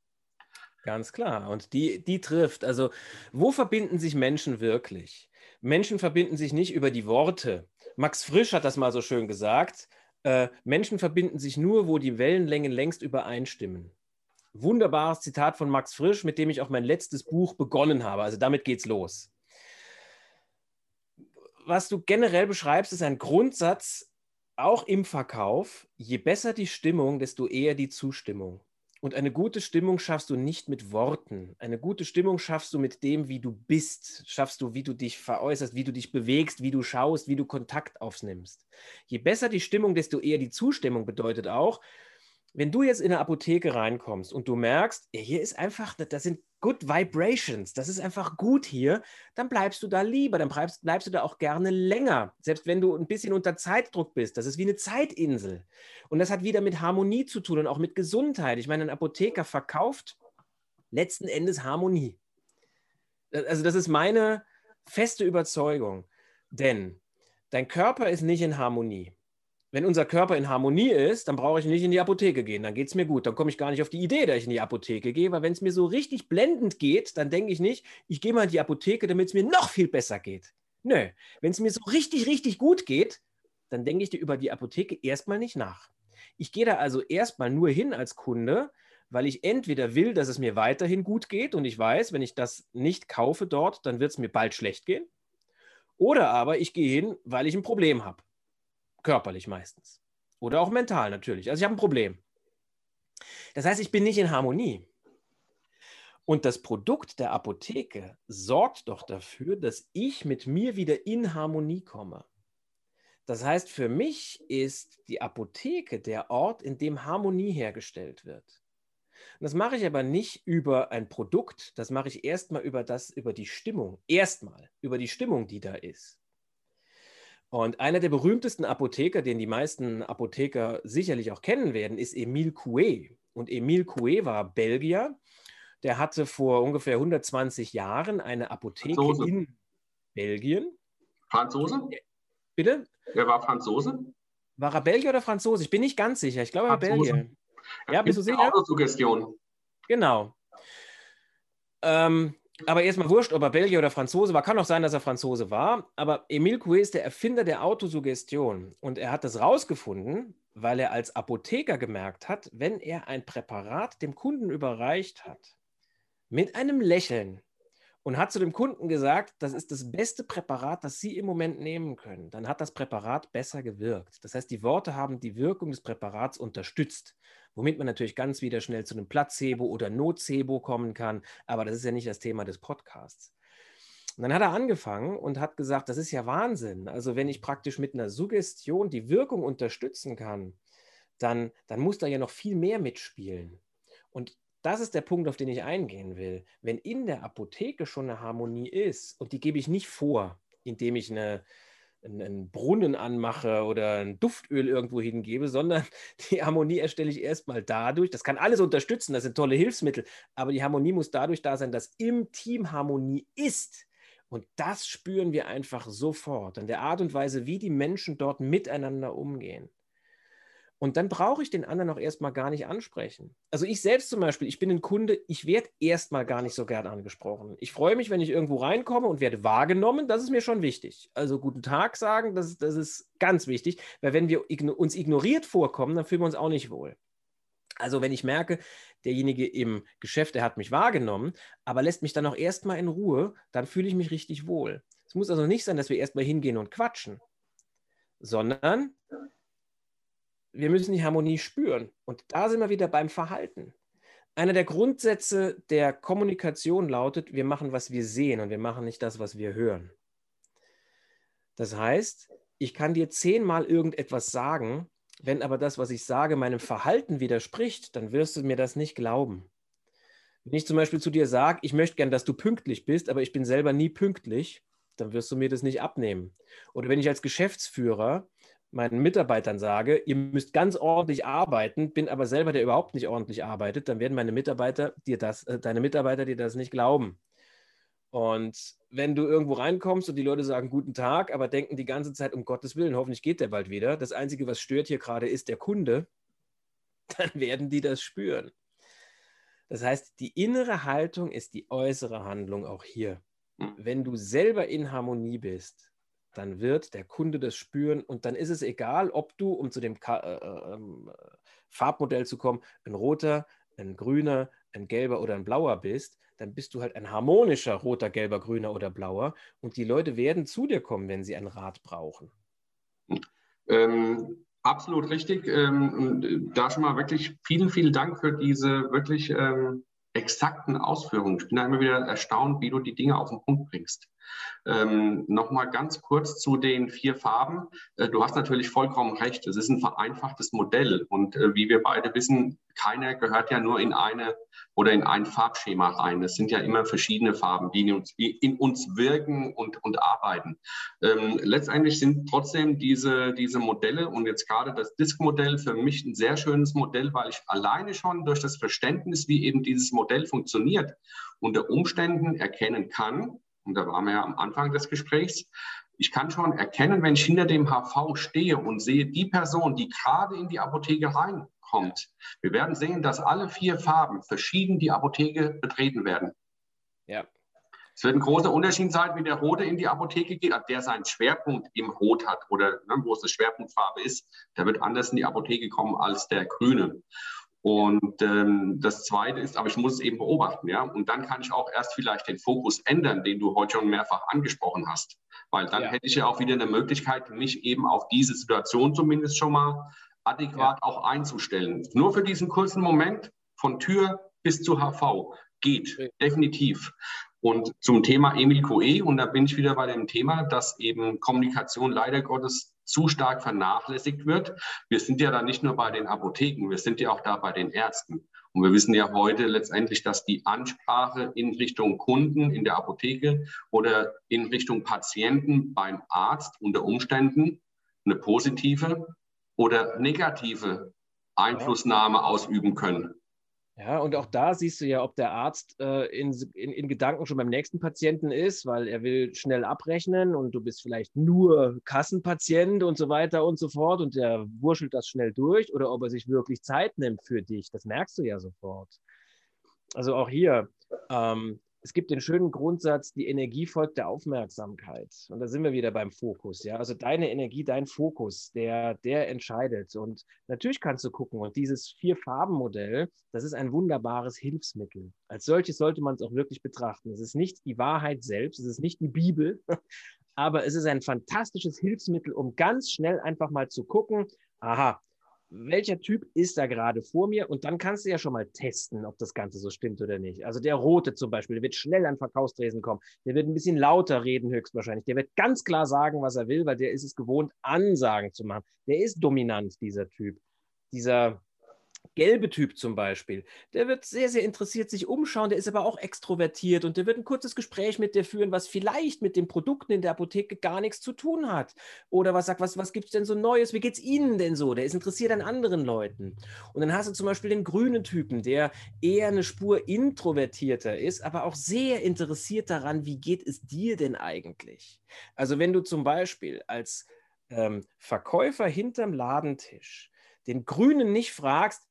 Ganz klar. Und die, die trifft. Also, wo verbinden sich Menschen wirklich? Menschen verbinden sich nicht über die Worte. Max Frisch hat das mal so schön gesagt. Äh, Menschen verbinden sich nur, wo die Wellenlängen längst übereinstimmen. Wunderbares Zitat von Max Frisch, mit dem ich auch mein letztes Buch begonnen habe. Also damit geht's los. Was du generell beschreibst, ist ein Grundsatz, auch im Verkauf. Je besser die Stimmung, desto eher die Zustimmung. Und eine gute Stimmung schaffst du nicht mit Worten. Eine gute Stimmung schaffst du mit dem, wie du bist. Schaffst du, wie du dich veräußerst, wie du dich bewegst, wie du schaust, wie du Kontakt aufnimmst. Je besser die Stimmung, desto eher die Zustimmung bedeutet auch, wenn du jetzt in eine Apotheke reinkommst und du merkst, hier ist einfach, das sind good vibrations, das ist einfach gut hier, dann bleibst du da lieber, dann bleibst, bleibst du da auch gerne länger, selbst wenn du ein bisschen unter Zeitdruck bist. Das ist wie eine Zeitinsel. Und das hat wieder mit Harmonie zu tun und auch mit Gesundheit. Ich meine, ein Apotheker verkauft letzten Endes Harmonie. Also das ist meine feste Überzeugung. Denn dein Körper ist nicht in Harmonie wenn unser Körper in Harmonie ist, dann brauche ich nicht in die Apotheke gehen. Dann geht es mir gut. Dann komme ich gar nicht auf die Idee, dass ich in die Apotheke gehe, weil wenn es mir so richtig blendend geht, dann denke ich nicht, ich gehe mal in die Apotheke, damit es mir noch viel besser geht. Nö, wenn es mir so richtig, richtig gut geht, dann denke ich dir über die Apotheke erstmal nicht nach. Ich gehe da also erstmal nur hin als Kunde, weil ich entweder will, dass es mir weiterhin gut geht und ich weiß, wenn ich das nicht kaufe dort, dann wird es mir bald schlecht gehen. Oder aber ich gehe hin, weil ich ein Problem habe. Körperlich meistens. Oder auch mental natürlich. Also ich habe ein Problem. Das heißt, ich bin nicht in Harmonie. Und das Produkt der Apotheke sorgt doch dafür, dass ich mit mir wieder in Harmonie komme. Das heißt, für mich ist die Apotheke der Ort, in dem Harmonie hergestellt wird. Und das mache ich aber nicht über ein Produkt, das mache ich erstmal über das, über die Stimmung. Erstmal über die Stimmung, die da ist. Und einer der berühmtesten Apotheker, den die meisten Apotheker sicherlich auch kennen werden, ist Emile Coué. Und Emile Coué war Belgier. Der hatte vor ungefähr 120 Jahren eine Apotheke Franzose. in Belgien. Franzose? Bitte? Er war Franzose? War er Belgier oder Franzose? Ich bin nicht ganz sicher. Ich glaube, er war Belgier. Ja, bist du sicher? Autosuggestion. Genau. Ähm, aber erstmal wurscht, ob er Belgier oder Franzose war. Kann auch sein, dass er Franzose war. Aber Emile Coué ist der Erfinder der Autosuggestion. Und er hat das rausgefunden, weil er als Apotheker gemerkt hat, wenn er ein Präparat dem Kunden überreicht hat, mit einem Lächeln, und hat zu dem Kunden gesagt, das ist das beste Präparat, das Sie im Moment nehmen können, dann hat das Präparat besser gewirkt. Das heißt, die Worte haben die Wirkung des Präparats unterstützt, womit man natürlich ganz wieder schnell zu einem Placebo oder Nocebo kommen kann, aber das ist ja nicht das Thema des Podcasts. Und dann hat er angefangen und hat gesagt, das ist ja Wahnsinn. Also wenn ich praktisch mit einer Suggestion die Wirkung unterstützen kann, dann, dann muss da ja noch viel mehr mitspielen. Und das ist der Punkt, auf den ich eingehen will. Wenn in der Apotheke schon eine Harmonie ist, und die gebe ich nicht vor, indem ich eine, einen Brunnen anmache oder ein Duftöl irgendwo hingebe, sondern die Harmonie erstelle ich erstmal dadurch, das kann alles unterstützen, das sind tolle Hilfsmittel, aber die Harmonie muss dadurch da sein, dass im Team Harmonie ist. Und das spüren wir einfach sofort an der Art und Weise, wie die Menschen dort miteinander umgehen. Und dann brauche ich den anderen auch erstmal gar nicht ansprechen. Also ich selbst zum Beispiel, ich bin ein Kunde, ich werde erstmal gar nicht so gern angesprochen. Ich freue mich, wenn ich irgendwo reinkomme und werde wahrgenommen. Das ist mir schon wichtig. Also guten Tag sagen, das, das ist ganz wichtig, weil wenn wir uns ignoriert vorkommen, dann fühlen wir uns auch nicht wohl. Also wenn ich merke, derjenige im Geschäft, der hat mich wahrgenommen, aber lässt mich dann auch erstmal in Ruhe, dann fühle ich mich richtig wohl. Es muss also nicht sein, dass wir erstmal hingehen und quatschen, sondern wir müssen die Harmonie spüren. Und da sind wir wieder beim Verhalten. Einer der Grundsätze der Kommunikation lautet, wir machen, was wir sehen und wir machen nicht das, was wir hören. Das heißt, ich kann dir zehnmal irgendetwas sagen, wenn aber das, was ich sage, meinem Verhalten widerspricht, dann wirst du mir das nicht glauben. Wenn ich zum Beispiel zu dir sage, ich möchte gern, dass du pünktlich bist, aber ich bin selber nie pünktlich, dann wirst du mir das nicht abnehmen. Oder wenn ich als Geschäftsführer meinen Mitarbeitern sage, ihr müsst ganz ordentlich arbeiten, bin aber selber der überhaupt nicht ordentlich arbeitet, dann werden meine Mitarbeiter dir das, äh, deine Mitarbeiter dir das nicht glauben. Und wenn du irgendwo reinkommst und die Leute sagen guten Tag, aber denken die ganze Zeit um Gottes Willen, hoffentlich geht der bald wieder. Das Einzige, was stört hier gerade, ist der Kunde. Dann werden die das spüren. Das heißt, die innere Haltung ist die äußere Handlung auch hier. Hm. Wenn du selber in Harmonie bist, dann wird der Kunde das spüren und dann ist es egal, ob du, um zu dem Ka äh, äh, ähm, Farbmodell zu kommen, ein roter, ein grüner, ein gelber oder ein blauer bist, dann bist du halt ein harmonischer roter, gelber, grüner oder blauer und die Leute werden zu dir kommen, wenn sie ein Rat brauchen. Ähm, absolut richtig. Ähm, äh, da schon mal wirklich vielen, vielen Dank für diese wirklich ähm, exakten Ausführungen. Ich bin da immer wieder erstaunt, wie du die Dinge auf den Punkt bringst. Ähm, Nochmal ganz kurz zu den vier Farben. Äh, du hast natürlich vollkommen recht. Es ist ein vereinfachtes Modell. Und äh, wie wir beide wissen, keiner gehört ja nur in eine oder in ein Farbschema rein. Es sind ja immer verschiedene Farben, die in uns, in uns wirken und, und arbeiten. Ähm, letztendlich sind trotzdem diese, diese Modelle und jetzt gerade das Disk-Modell für mich ein sehr schönes Modell, weil ich alleine schon durch das Verständnis, wie eben dieses Modell funktioniert, unter Umständen erkennen kann, und da waren wir ja am Anfang des Gesprächs, ich kann schon erkennen, wenn ich hinter dem HV stehe und sehe die Person, die gerade in die Apotheke reinkommt. Wir werden sehen, dass alle vier Farben verschieden die Apotheke betreten werden. Ja. Es wird ein großer Unterschied sein, wie der Rote in die Apotheke geht, der seinen Schwerpunkt im Rot hat oder ne, wo es eine Schwerpunktfarbe ist. Der wird anders in die Apotheke kommen als der Grüne. Und ähm, das Zweite ist, aber ich muss es eben beobachten, ja. Und dann kann ich auch erst vielleicht den Fokus ändern, den du heute schon mehrfach angesprochen hast, weil dann ja. hätte ich ja auch wieder eine Möglichkeit, mich eben auf diese Situation zumindest schon mal adäquat ja. auch einzustellen. Nur für diesen kurzen Moment von Tür bis zu HV geht okay. definitiv. Und zum Thema Emil Coe, und da bin ich wieder bei dem Thema, dass eben Kommunikation leider Gottes zu stark vernachlässigt wird. Wir sind ja da nicht nur bei den Apotheken, wir sind ja auch da bei den Ärzten. Und wir wissen ja heute letztendlich, dass die Ansprache in Richtung Kunden in der Apotheke oder in Richtung Patienten beim Arzt unter Umständen eine positive oder negative Einflussnahme ausüben können. Ja, und auch da siehst du ja, ob der Arzt äh, in, in, in, Gedanken schon beim nächsten Patienten ist, weil er will schnell abrechnen und du bist vielleicht nur Kassenpatient und so weiter und so fort und der wurschtelt das schnell durch oder ob er sich wirklich Zeit nimmt für dich. Das merkst du ja sofort. Also auch hier, ähm, es gibt den schönen Grundsatz, die Energie folgt der Aufmerksamkeit. Und da sind wir wieder beim Fokus. Ja? Also deine Energie, dein Fokus, der, der entscheidet. Und natürlich kannst du gucken. Und dieses Vier-Farben-Modell, das ist ein wunderbares Hilfsmittel. Als solches sollte man es auch wirklich betrachten. Es ist nicht die Wahrheit selbst, es ist nicht die Bibel, aber es ist ein fantastisches Hilfsmittel, um ganz schnell einfach mal zu gucken, aha, welcher Typ ist da gerade vor mir und dann kannst du ja schon mal testen, ob das Ganze so stimmt oder nicht. Also der Rote zum Beispiel, der wird schnell an Verkaufstresen kommen, der wird ein bisschen lauter reden höchstwahrscheinlich, der wird ganz klar sagen, was er will, weil der ist es gewohnt, Ansagen zu machen. Der ist dominant, dieser Typ. Dieser gelbe Typ zum Beispiel, der wird sehr, sehr interessiert sich umschauen, der ist aber auch extrovertiert und der wird ein kurzes Gespräch mit dir führen, was vielleicht mit den Produkten in der Apotheke gar nichts zu tun hat. Oder was sagt, was, was gibt es denn so Neues? Wie geht es Ihnen denn so? Der ist interessiert an anderen Leuten. Und dann hast du zum Beispiel den grünen Typen, der eher eine Spur introvertierter ist, aber auch sehr interessiert daran, wie geht es dir denn eigentlich? Also wenn du zum Beispiel als ähm, Verkäufer hinterm Ladentisch den Grünen nicht fragst,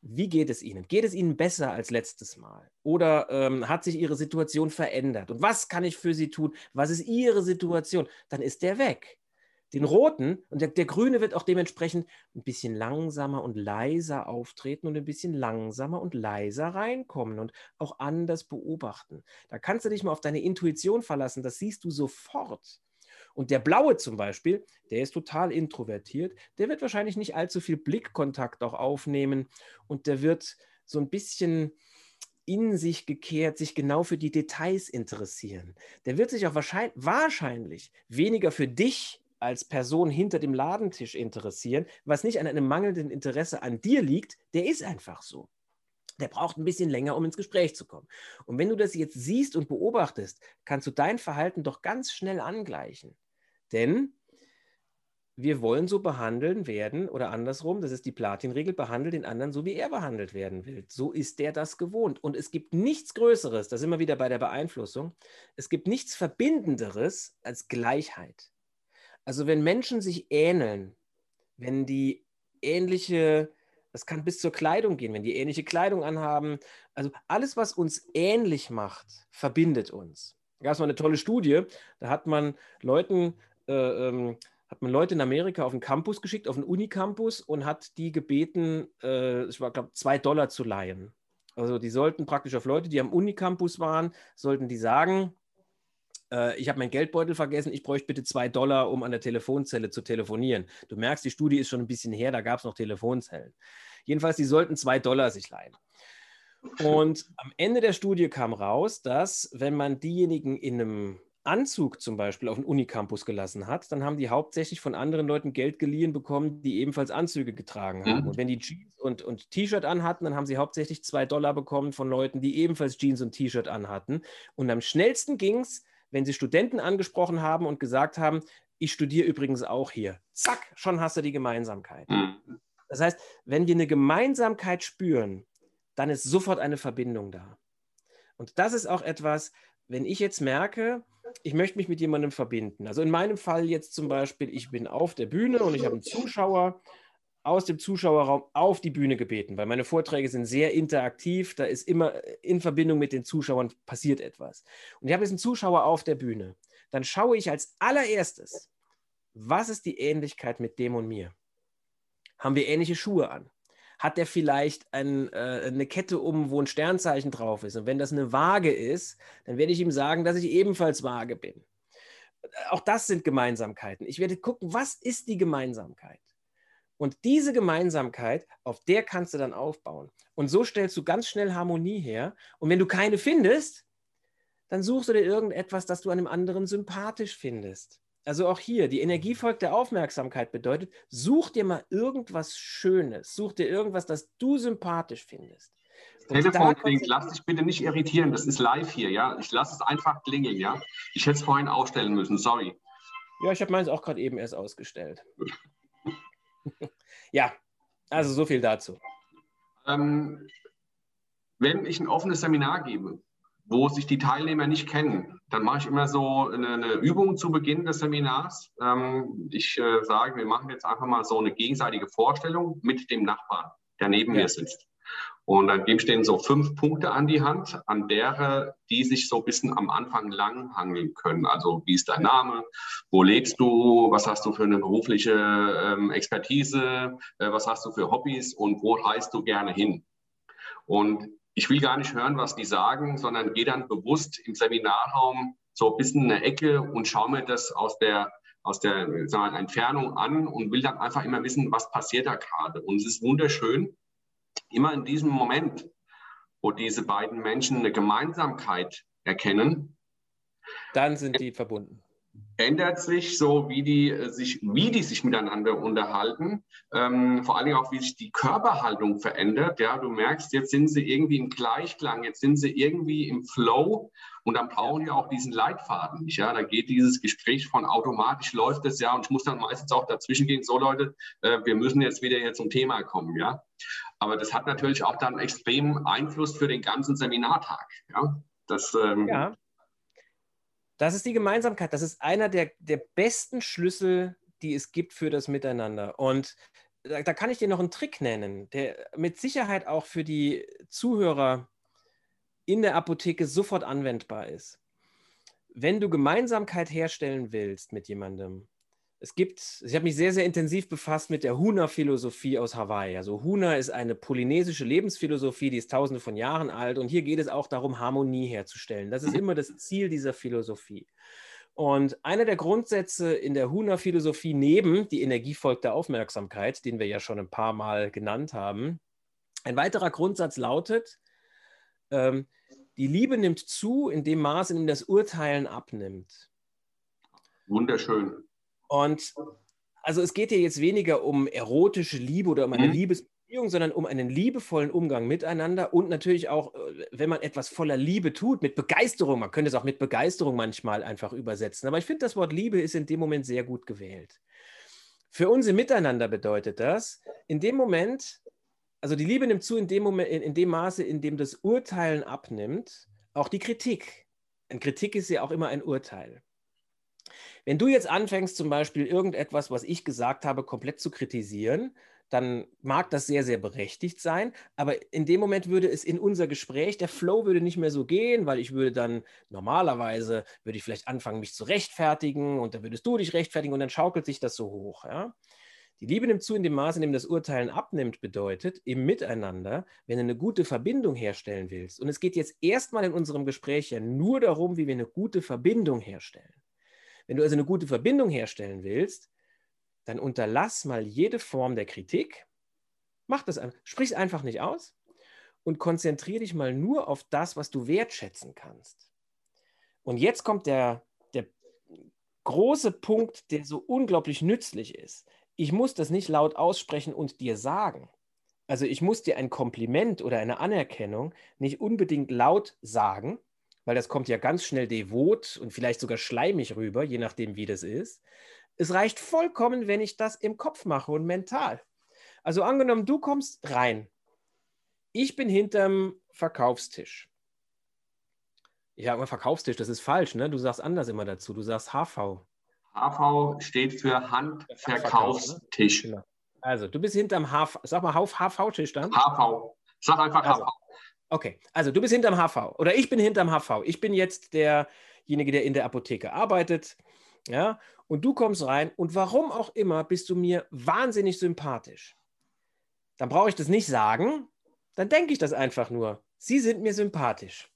wie geht es Ihnen? Geht es Ihnen besser als letztes Mal? Oder ähm, hat sich Ihre Situation verändert? Und was kann ich für Sie tun? Was ist Ihre Situation? Dann ist der weg. Den roten und der, der grüne wird auch dementsprechend ein bisschen langsamer und leiser auftreten und ein bisschen langsamer und leiser reinkommen und auch anders beobachten. Da kannst du dich mal auf deine Intuition verlassen. Das siehst du sofort. Und der Blaue zum Beispiel, der ist total introvertiert, der wird wahrscheinlich nicht allzu viel Blickkontakt auch aufnehmen und der wird so ein bisschen in sich gekehrt, sich genau für die Details interessieren. Der wird sich auch wahrscheinlich, wahrscheinlich weniger für dich als Person hinter dem Ladentisch interessieren, was nicht an einem mangelnden Interesse an dir liegt, der ist einfach so. Der braucht ein bisschen länger, um ins Gespräch zu kommen. Und wenn du das jetzt siehst und beobachtest, kannst du dein Verhalten doch ganz schnell angleichen. Denn wir wollen so behandeln werden oder andersrum, das ist die Platin-Regel, behandelt den anderen so, wie er behandelt werden will. So ist der das gewohnt. Und es gibt nichts Größeres, da sind wir wieder bei der Beeinflussung, es gibt nichts Verbindenderes als Gleichheit. Also wenn Menschen sich ähneln, wenn die ähnliche, das kann bis zur Kleidung gehen, wenn die ähnliche Kleidung anhaben, also alles, was uns ähnlich macht, verbindet uns. Da gab es mal eine tolle Studie, da hat man Leuten äh, ähm, hat man Leute in Amerika auf den Campus geschickt, auf den Unicampus und hat die gebeten, äh, ich war glaube zwei Dollar zu leihen. Also die sollten praktisch auf Leute, die am Unicampus waren, sollten die sagen, äh, ich habe meinen Geldbeutel vergessen, ich bräuchte bitte zwei Dollar, um an der Telefonzelle zu telefonieren. Du merkst, die Studie ist schon ein bisschen her, da gab es noch Telefonzellen. Jedenfalls, die sollten zwei Dollar sich leihen. Und am Ende der Studie kam raus, dass wenn man diejenigen in einem Anzug zum Beispiel auf den Unicampus gelassen hat, dann haben die hauptsächlich von anderen Leuten Geld geliehen bekommen, die ebenfalls Anzüge getragen haben. Mhm. Und wenn die Jeans und, und T-Shirt anhatten, dann haben sie hauptsächlich zwei Dollar bekommen von Leuten, die ebenfalls Jeans und T-Shirt anhatten. Und am schnellsten ging es, wenn sie Studenten angesprochen haben und gesagt haben, ich studiere übrigens auch hier. Zack, schon hast du die Gemeinsamkeit. Mhm. Das heißt, wenn wir eine Gemeinsamkeit spüren, dann ist sofort eine Verbindung da. Und das ist auch etwas, wenn ich jetzt merke, ich möchte mich mit jemandem verbinden. Also in meinem Fall jetzt zum Beispiel, ich bin auf der Bühne und ich habe einen Zuschauer aus dem Zuschauerraum auf die Bühne gebeten, weil meine Vorträge sind sehr interaktiv, da ist immer in Verbindung mit den Zuschauern passiert etwas. Und ich habe jetzt einen Zuschauer auf der Bühne. Dann schaue ich als allererstes, was ist die Ähnlichkeit mit dem und mir? Haben wir ähnliche Schuhe an? Hat er vielleicht ein, äh, eine Kette um, wo ein Sternzeichen drauf ist. Und wenn das eine Waage ist, dann werde ich ihm sagen, dass ich ebenfalls Waage bin. Auch das sind Gemeinsamkeiten. Ich werde gucken, was ist die Gemeinsamkeit? Und diese Gemeinsamkeit, auf der kannst du dann aufbauen. Und so stellst du ganz schnell Harmonie her. Und wenn du keine findest, dann suchst du dir irgendetwas, das du einem anderen sympathisch findest. Also auch hier, die Energie folgt der Aufmerksamkeit bedeutet, such dir mal irgendwas Schönes, such dir irgendwas, das du sympathisch findest. Telefon klingt, lass dich bitte nicht irritieren, das ist live hier, ja. Ich lasse es einfach klingeln, ja. Ich hätte es vorhin ausstellen müssen, sorry. Ja, ich habe meins auch gerade eben erst ausgestellt. ja, also so viel dazu. Ähm, wenn ich ein offenes Seminar gebe, wo sich die Teilnehmer nicht kennen, dann mache ich immer so eine, eine Übung zu Beginn des Seminars. Ähm, ich äh, sage, wir machen jetzt einfach mal so eine gegenseitige Vorstellung mit dem Nachbarn, der neben ja. mir sitzt. Und dann gebe ich denen so fünf Punkte an die Hand, an derer die sich so ein bisschen am Anfang langhangeln können. Also wie ist dein Name, wo lebst du, was hast du für eine berufliche ähm, Expertise, äh, was hast du für Hobbys und wo reist du gerne hin. Und ich will gar nicht hören, was die sagen, sondern gehe dann bewusst im Seminarraum so ein bisschen in eine Ecke und schaue mir das aus der aus der sagen wir, Entfernung an und will dann einfach immer wissen, was passiert da gerade. Und es ist wunderschön, immer in diesem Moment, wo diese beiden Menschen eine Gemeinsamkeit erkennen, dann sind die verbunden ändert sich so, wie die äh, sich, wie die sich miteinander unterhalten. Ähm, vor allen Dingen auch, wie sich die Körperhaltung verändert. Ja, du merkst, jetzt sind sie irgendwie im Gleichklang, jetzt sind sie irgendwie im Flow und dann brauchen die auch diesen Leitfaden nicht. Ja, da geht dieses Gespräch von automatisch läuft es ja und ich muss dann meistens auch dazwischen gehen. So Leute, äh, wir müssen jetzt wieder hier zum Thema kommen. Ja, aber das hat natürlich auch dann extremen Einfluss für den ganzen Seminartag. Ja, das. Ähm, ja das ist die Gemeinsamkeit. Das ist einer der, der besten Schlüssel, die es gibt für das Miteinander. Und da, da, kann ich dir noch einen Trick nennen, der mit Sicherheit auch für die Zuhörer in der Apotheke sofort anwendbar ist. Wenn du Gemeinsamkeit herstellen willst mit jemandem, es gibt, ich habe mich sehr, sehr intensiv befasst mit der Huna-Philosophie aus Hawaii. Also Huna ist eine polynesische Lebensphilosophie, die ist tausende von Jahren alt und hier geht es auch darum, Harmonie herzustellen. Das ist immer das Ziel dieser Philosophie. Und einer der Grundsätze in der Huna-Philosophie neben die Energie folgt der Aufmerksamkeit, den wir ja schon ein paar Mal genannt haben, ein weiterer Grundsatz lautet, ähm, die Liebe nimmt zu in dem Maß, in dem das Urteilen abnimmt. Wunderschön. Und also es geht hier jetzt weniger um erotische Liebe oder um eine mhm. Liebesbeziehung, sondern um einen liebevollen Umgang miteinander und natürlich auch, äh, wenn man etwas voller Liebe tut, mit Begeisterung. Man könnte es auch mit Begeisterung manchmal einfach übersetzen. Aber ich finde, das Wort Liebe ist in dem Moment sehr gut gewählt. Für uns im Miteinander bedeutet das, in dem Moment, also die Liebe nimmt zu in dem Moment, in, in dem Maße, in dem das Urteilen abnimmt, auch die Kritik. Eine Kritik ist ja auch immer ein Urteil. Wenn du jetzt anfängst, zum Beispiel irgendetwas, was ich gesagt habe, komplett zu kritisieren, dann mag das sehr, sehr berechtigt sein. Aber in dem Moment würde es in unser Gespräch, der Flow würde nicht mehr so gehen, weil ich würde dann normalerweise, würde ich vielleicht anfangen, mich zu rechtfertigen und dann würdest du dich rechtfertigen und dann schaukelt sich das so hoch. Ja? Die Liebe nimmt zu in dem Maße, in dem das Urteilen abnimmt, bedeutet im Miteinander, wenn du eine gute Verbindung herstellen willst. Und es geht jetzt erstmal in unserem Gespräch ja nur darum, wie wir eine gute Verbindung herstellen. Wenn du also eine gute Verbindung herstellen willst, dann unterlass mal jede Form der Kritik. Mach das einfach. Sprich es einfach nicht aus und konzentriere dich mal nur auf das, was du wertschätzen kannst. Und jetzt kommt der, der große Punkt, der so unglaublich nützlich ist. Ich muss das nicht laut aussprechen und dir sagen. Also ich muss dir ein Kompliment oder eine Anerkennung nicht unbedingt laut sagen, weil das kommt ja ganz schnell devot und vielleicht sogar schleimig rüber, je nachdem, wie das ist. Es reicht vollkommen, wenn ich das im Kopf mache und mental. Also angenommen, du kommst rein. Ich bin hinterm Verkaufstisch. Ich sage mal Verkaufstisch, das ist falsch, ne? Du sagst anders immer dazu. Du sagst HV. HV steht für Handverkaufstisch. Genau. Also, du bist hinterm HV, sag mal HV-Tisch dann. HV. Sag einfach also, HV. Okay, also du bist hinterm HV oder ich bin hinterm HV. Ich bin jetzt derjenige, der in der Apotheke arbeitet. Ja, und du kommst rein und warum auch immer bist du mir wahnsinnig sympathisch. Dann brauche ich das nicht sagen, dann denke ich das einfach nur. Sie sind mir sympathisch.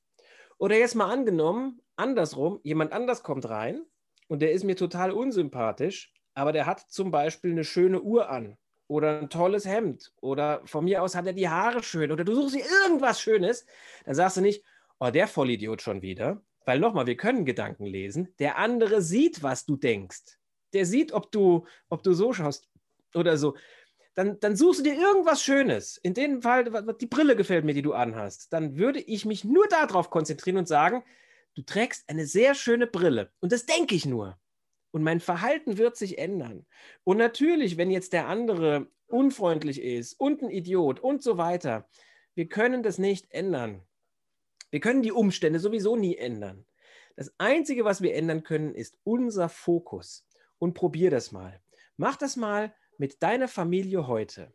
Oder jetzt mal angenommen, andersrum, jemand anders kommt rein und der ist mir total unsympathisch, aber der hat zum Beispiel eine schöne Uhr an oder ein tolles Hemd oder von mir aus hat er die Haare schön oder du suchst dir irgendwas Schönes, dann sagst du nicht, oh, der Vollidiot schon wieder. Weil nochmal, wir können Gedanken lesen. Der andere sieht, was du denkst. der sieht, ob du, ob du so schaust oder so. Dann, dann suchst du dir irgendwas Schönes. In dem Fall, die Brille gefällt mir, die du anhast. Dann würde ich mich nur darauf konzentrieren und sagen, du trägst eine sehr schöne Brille. Und das denke ich nur. Und mein Verhalten wird sich ändern. Und natürlich, wenn jetzt der andere unfreundlich ist und ein Idiot und so weiter, wir können das nicht ändern. Wir können die Umstände sowieso nie ändern. Das Einzige, was wir ändern können, ist unser Fokus. Und probier das mal. Mach das mal mit deiner Familie heute.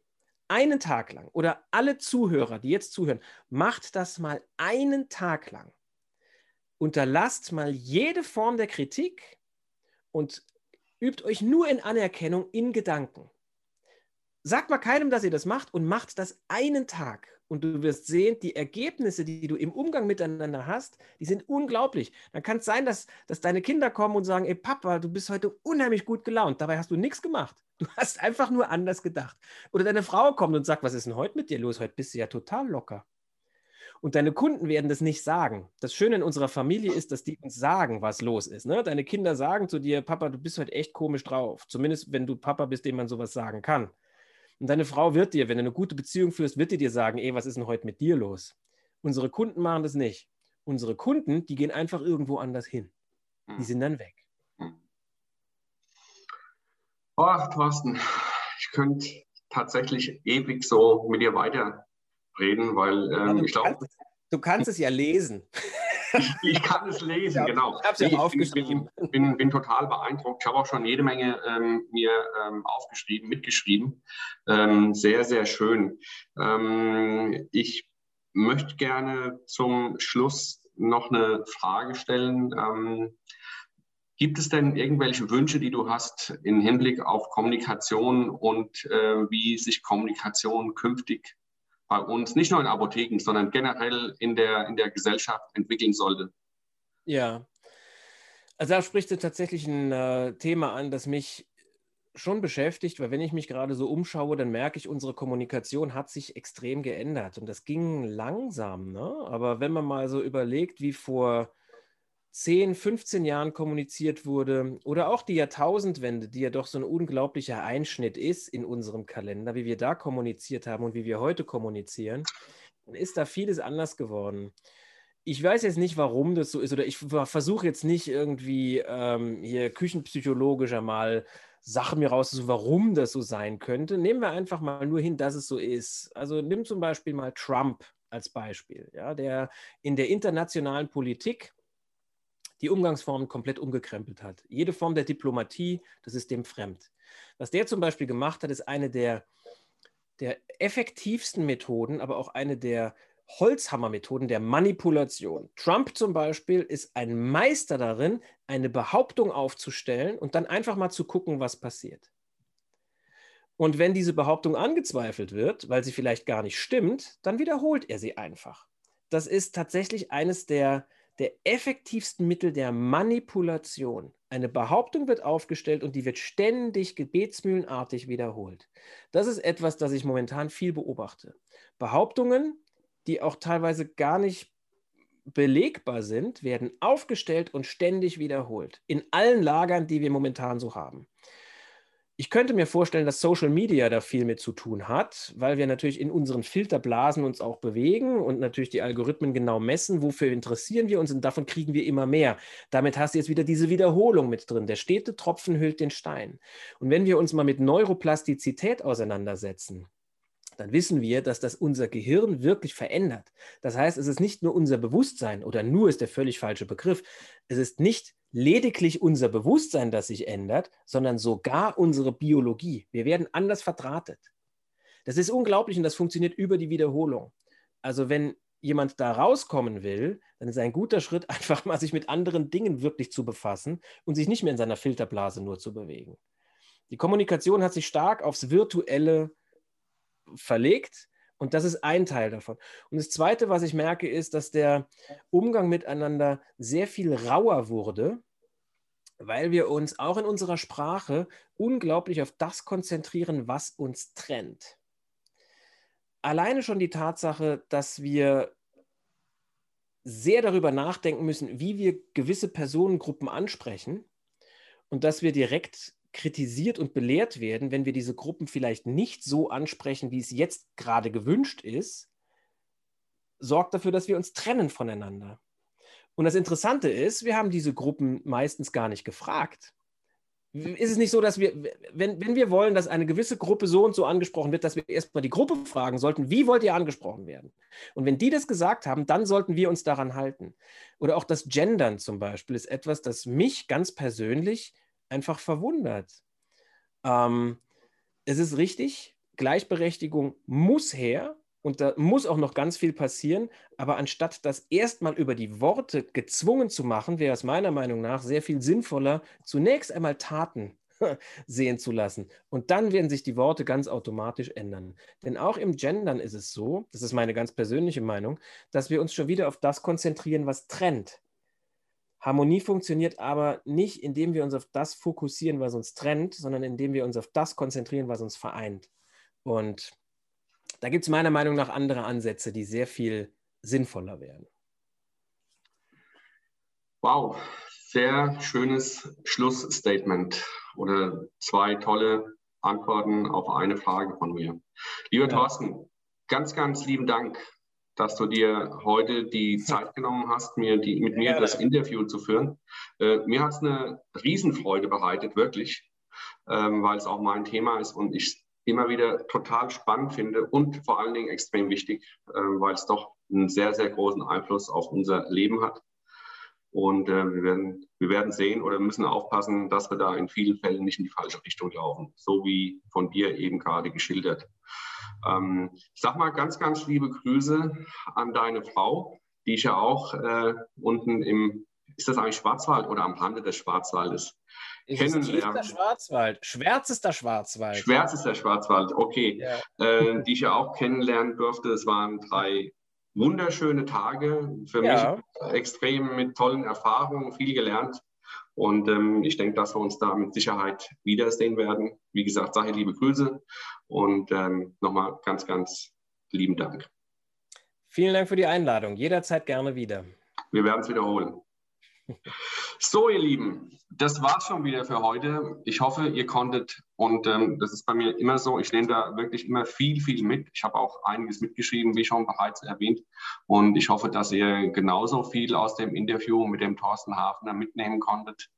Einen Tag lang. Oder alle Zuhörer, die jetzt zuhören, macht das mal einen Tag lang. Unterlasst mal jede Form der Kritik und übt euch nur in Anerkennung in Gedanken. Sagt mal keinem, dass ihr das macht und macht das einen Tag. Und du wirst sehen, die Ergebnisse, die du im Umgang miteinander hast, die sind unglaublich. Dann kann es sein, dass, dass deine Kinder kommen und sagen, ey Papa, du bist heute unheimlich gut gelaunt. Dabei hast du nichts gemacht. Du hast einfach nur anders gedacht. Oder deine Frau kommt und sagt, was ist denn heute mit dir los? Heute bist du ja total locker. Und deine Kunden werden das nicht sagen. Das Schöne in unserer Familie ist, dass die uns sagen, was los ist. Ne? Deine Kinder sagen zu dir, Papa, du bist heute echt komisch drauf. Zumindest, wenn du Papa bist, dem man sowas sagen kann. Und deine Frau wird dir, wenn du eine gute Beziehung führst, wird die dir sagen, ey, was ist denn heute mit dir los? Unsere Kunden machen das nicht. Unsere Kunden, die gehen einfach irgendwo anders hin. Die hm. sind dann weg. Boah, Thorsten, ich könnte tatsächlich ewig so mit dir weiterreden, weil ähm, ich glaube. Du kannst es ja lesen. Ich, ich, kann es lesen, ich genau. Ich habe es aufgeschrieben. Bin, bin, bin, total beeindruckt. Ich habe auch schon jede Menge ähm, mir ähm, aufgeschrieben, mitgeschrieben. Ähm, sehr, sehr schön. Ähm, ich möchte gerne zum Schluss noch eine Frage stellen. Ähm, gibt es denn irgendwelche Wünsche, die du hast im Hinblick auf Kommunikation und äh, wie sich Kommunikation künftig bei uns, nicht nur in Apotheken, sondern generell in der, in der Gesellschaft entwickeln sollte. Ja, also da sprichst du tatsächlich ein äh, Thema an, das mich schon beschäftigt, weil wenn ich mich gerade so umschaue, dann merke ich, unsere Kommunikation hat sich extrem geändert und das ging langsam, ne? aber wenn man mal so überlegt, wie vor 10, 15 Jahren kommuniziert wurde oder auch die Jahrtausendwende, die ja doch so ein unglaublicher Einschnitt ist in unserem Kalender, wie wir da kommuniziert haben und wie wir heute kommunizieren, dann ist da vieles anders geworden. Ich weiß jetzt nicht, warum das so ist oder ich versuche jetzt nicht irgendwie ähm, hier küchenpsychologischer mal Sachen mir rauszusuchen, warum das so sein könnte. Nehmen wir einfach mal nur hin, dass es so ist. Also nimm zum Beispiel mal Trump als Beispiel, ja, der in der internationalen Politik die Umgangsformen komplett umgekrempelt hat. Jede Form der Diplomatie, das ist dem fremd. Was der zum Beispiel gemacht hat, ist eine der, der effektivsten Methoden, aber auch eine der Holzhammermethoden der Manipulation. Trump zum Beispiel ist ein Meister darin, eine Behauptung aufzustellen und dann einfach mal zu gucken, was passiert. Und wenn diese Behauptung angezweifelt wird, weil sie vielleicht gar nicht stimmt, dann wiederholt er sie einfach. Das ist tatsächlich eines der der effektivsten Mittel der Manipulation. Eine Behauptung wird aufgestellt und die wird ständig gebetsmühlenartig wiederholt. Das ist etwas, das ich momentan viel beobachte. Behauptungen, die auch teilweise gar nicht belegbar sind, werden aufgestellt und ständig wiederholt. In allen Lagern, die wir momentan so haben. Ich könnte mir vorstellen, dass Social Media da viel mit zu tun hat, weil wir natürlich in unseren Filterblasen uns auch bewegen und natürlich die Algorithmen genau messen, wofür interessieren wir uns und davon kriegen wir immer mehr. Damit hast du jetzt wieder diese Wiederholung mit drin. Der stete Tropfen hüllt den Stein. Und wenn wir uns mal mit Neuroplastizität auseinandersetzen, dann wissen wir, dass das unser Gehirn wirklich verändert. Das heißt, es ist nicht nur unser Bewusstsein oder nur ist der völlig falsche Begriff. Es ist nicht lediglich unser Bewusstsein, das sich ändert, sondern sogar unsere Biologie. Wir werden anders verdrahtet. Das ist unglaublich und das funktioniert über die Wiederholung. Also wenn jemand da rauskommen will, dann ist ein guter Schritt einfach mal sich mit anderen Dingen wirklich zu befassen und sich nicht mehr in seiner Filterblase nur zu bewegen. Die Kommunikation hat sich stark aufs Virtuelle verlegt. Und das ist ein Teil davon. Und das Zweite, was ich merke, ist, dass der Umgang miteinander sehr viel rauer wurde, weil wir uns auch in unserer Sprache unglaublich auf das konzentrieren, was uns trennt. Alleine schon die Tatsache, dass wir sehr darüber nachdenken müssen, wie wir gewisse Personengruppen ansprechen und dass wir direkt kritisiert und belehrt werden, wenn wir diese Gruppen vielleicht nicht so ansprechen, wie es jetzt gerade gewünscht ist, sorgt dafür, dass wir uns trennen voneinander. Und das Interessante ist, wir haben diese Gruppen meistens gar nicht gefragt. Ist es nicht so, dass wir, wenn, wenn wir wollen, dass eine gewisse Gruppe so und so angesprochen wird, dass wir erstmal die Gruppe fragen sollten, wie wollt ihr angesprochen werden? Und wenn die das gesagt haben, dann sollten wir uns daran halten. Oder auch das Gendern zum Beispiel ist etwas, das mich ganz persönlich einfach verwundert. Ähm, es ist richtig, Gleichberechtigung muss her, und da muss auch noch ganz viel passieren. Aber anstatt das erstmal über die Worte gezwungen zu machen, wäre es meiner Meinung nach sehr viel sinnvoller, zunächst einmal Taten sehen zu lassen. Und dann werden sich die Worte ganz automatisch ändern. Denn auch im Gendern ist es so, das ist meine ganz persönliche Meinung, dass wir uns schon wieder auf das konzentrieren, was trennt. Harmonie funktioniert aber nicht, indem wir uns auf das fokussieren, was uns trennt, sondern indem wir uns auf das konzentrieren, was uns vereint. Und da gibt es meiner Meinung nach andere Ansätze, die sehr viel sinnvoller wären. Wow, sehr schönes Schlussstatement oder zwei tolle Antworten auf eine Frage von mir. Lieber ja. Thorsten, ganz, ganz lieben Dank, dass du dir heute die Zeit genommen hast, mir die, mit mir ja. das Interview zu führen. Äh, mir hat es eine Riesenfreude bereitet, wirklich, ähm, weil es auch mein Thema ist und ich immer wieder total spannend finde und vor allen Dingen extrem wichtig, äh, weil es doch einen sehr, sehr großen Einfluss auf unser Leben hat. Und äh, wir, werden, wir werden sehen oder müssen aufpassen, dass wir da in vielen Fällen nicht in die falsche Richtung laufen, so wie von dir eben gerade geschildert. Ähm, ich sag mal ganz, ganz liebe Grüße an deine Frau, die ich ja auch äh, unten im, ist das eigentlich Schwarzwald oder am Rande des Schwarzwaldes kennenlernen. Schwarzwald. Schwärzester Schwarzwald. Schwärzester Schwarzwald, okay. Ja. Äh, die ich ja auch kennenlernen durfte. Es waren drei wunderschöne Tage. Für ja. mich extrem mit tollen Erfahrungen, viel gelernt. Und ähm, ich denke, dass wir uns da mit Sicherheit wiedersehen werden. Wie gesagt, sage liebe Grüße und ähm, nochmal ganz, ganz lieben Dank. Vielen Dank für die Einladung. Jederzeit gerne wieder. Wir werden es wiederholen. So, ihr Lieben, das war's schon wieder für heute. Ich hoffe, ihr konntet, und ähm, das ist bei mir immer so, ich nehme da wirklich immer viel, viel mit. Ich habe auch einiges mitgeschrieben, wie schon bereits erwähnt. Und ich hoffe, dass ihr genauso viel aus dem Interview mit dem Thorsten Hafner mitnehmen konntet.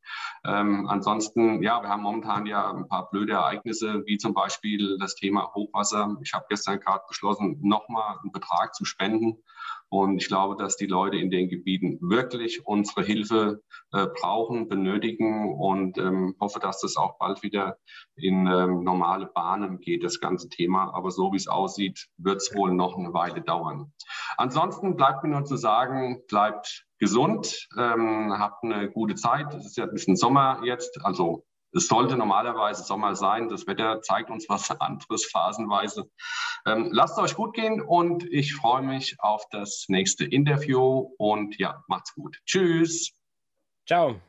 Ähm, ansonsten, ja, wir haben momentan ja ein paar blöde Ereignisse, wie zum Beispiel das Thema Hochwasser. Ich habe gestern gerade beschlossen, nochmal einen Betrag zu spenden. Und ich glaube, dass die Leute in den Gebieten wirklich unsere Hilfe äh, brauchen, benötigen und ähm, hoffe, dass das auch bald wieder in ähm, normale Bahnen geht, das ganze Thema. Aber so wie es aussieht, wird es wohl noch eine Weile dauern. Ansonsten bleibt mir nur zu sagen, bleibt gesund, ähm, habt eine gute Zeit. Es ist ja ein bisschen Sommer jetzt, also es sollte normalerweise Sommer sein. Das Wetter zeigt uns was anderes phasenweise. Ähm, lasst euch gut gehen und ich freue mich auf das nächste Interview und ja, macht's gut. Tschüss. Ciao.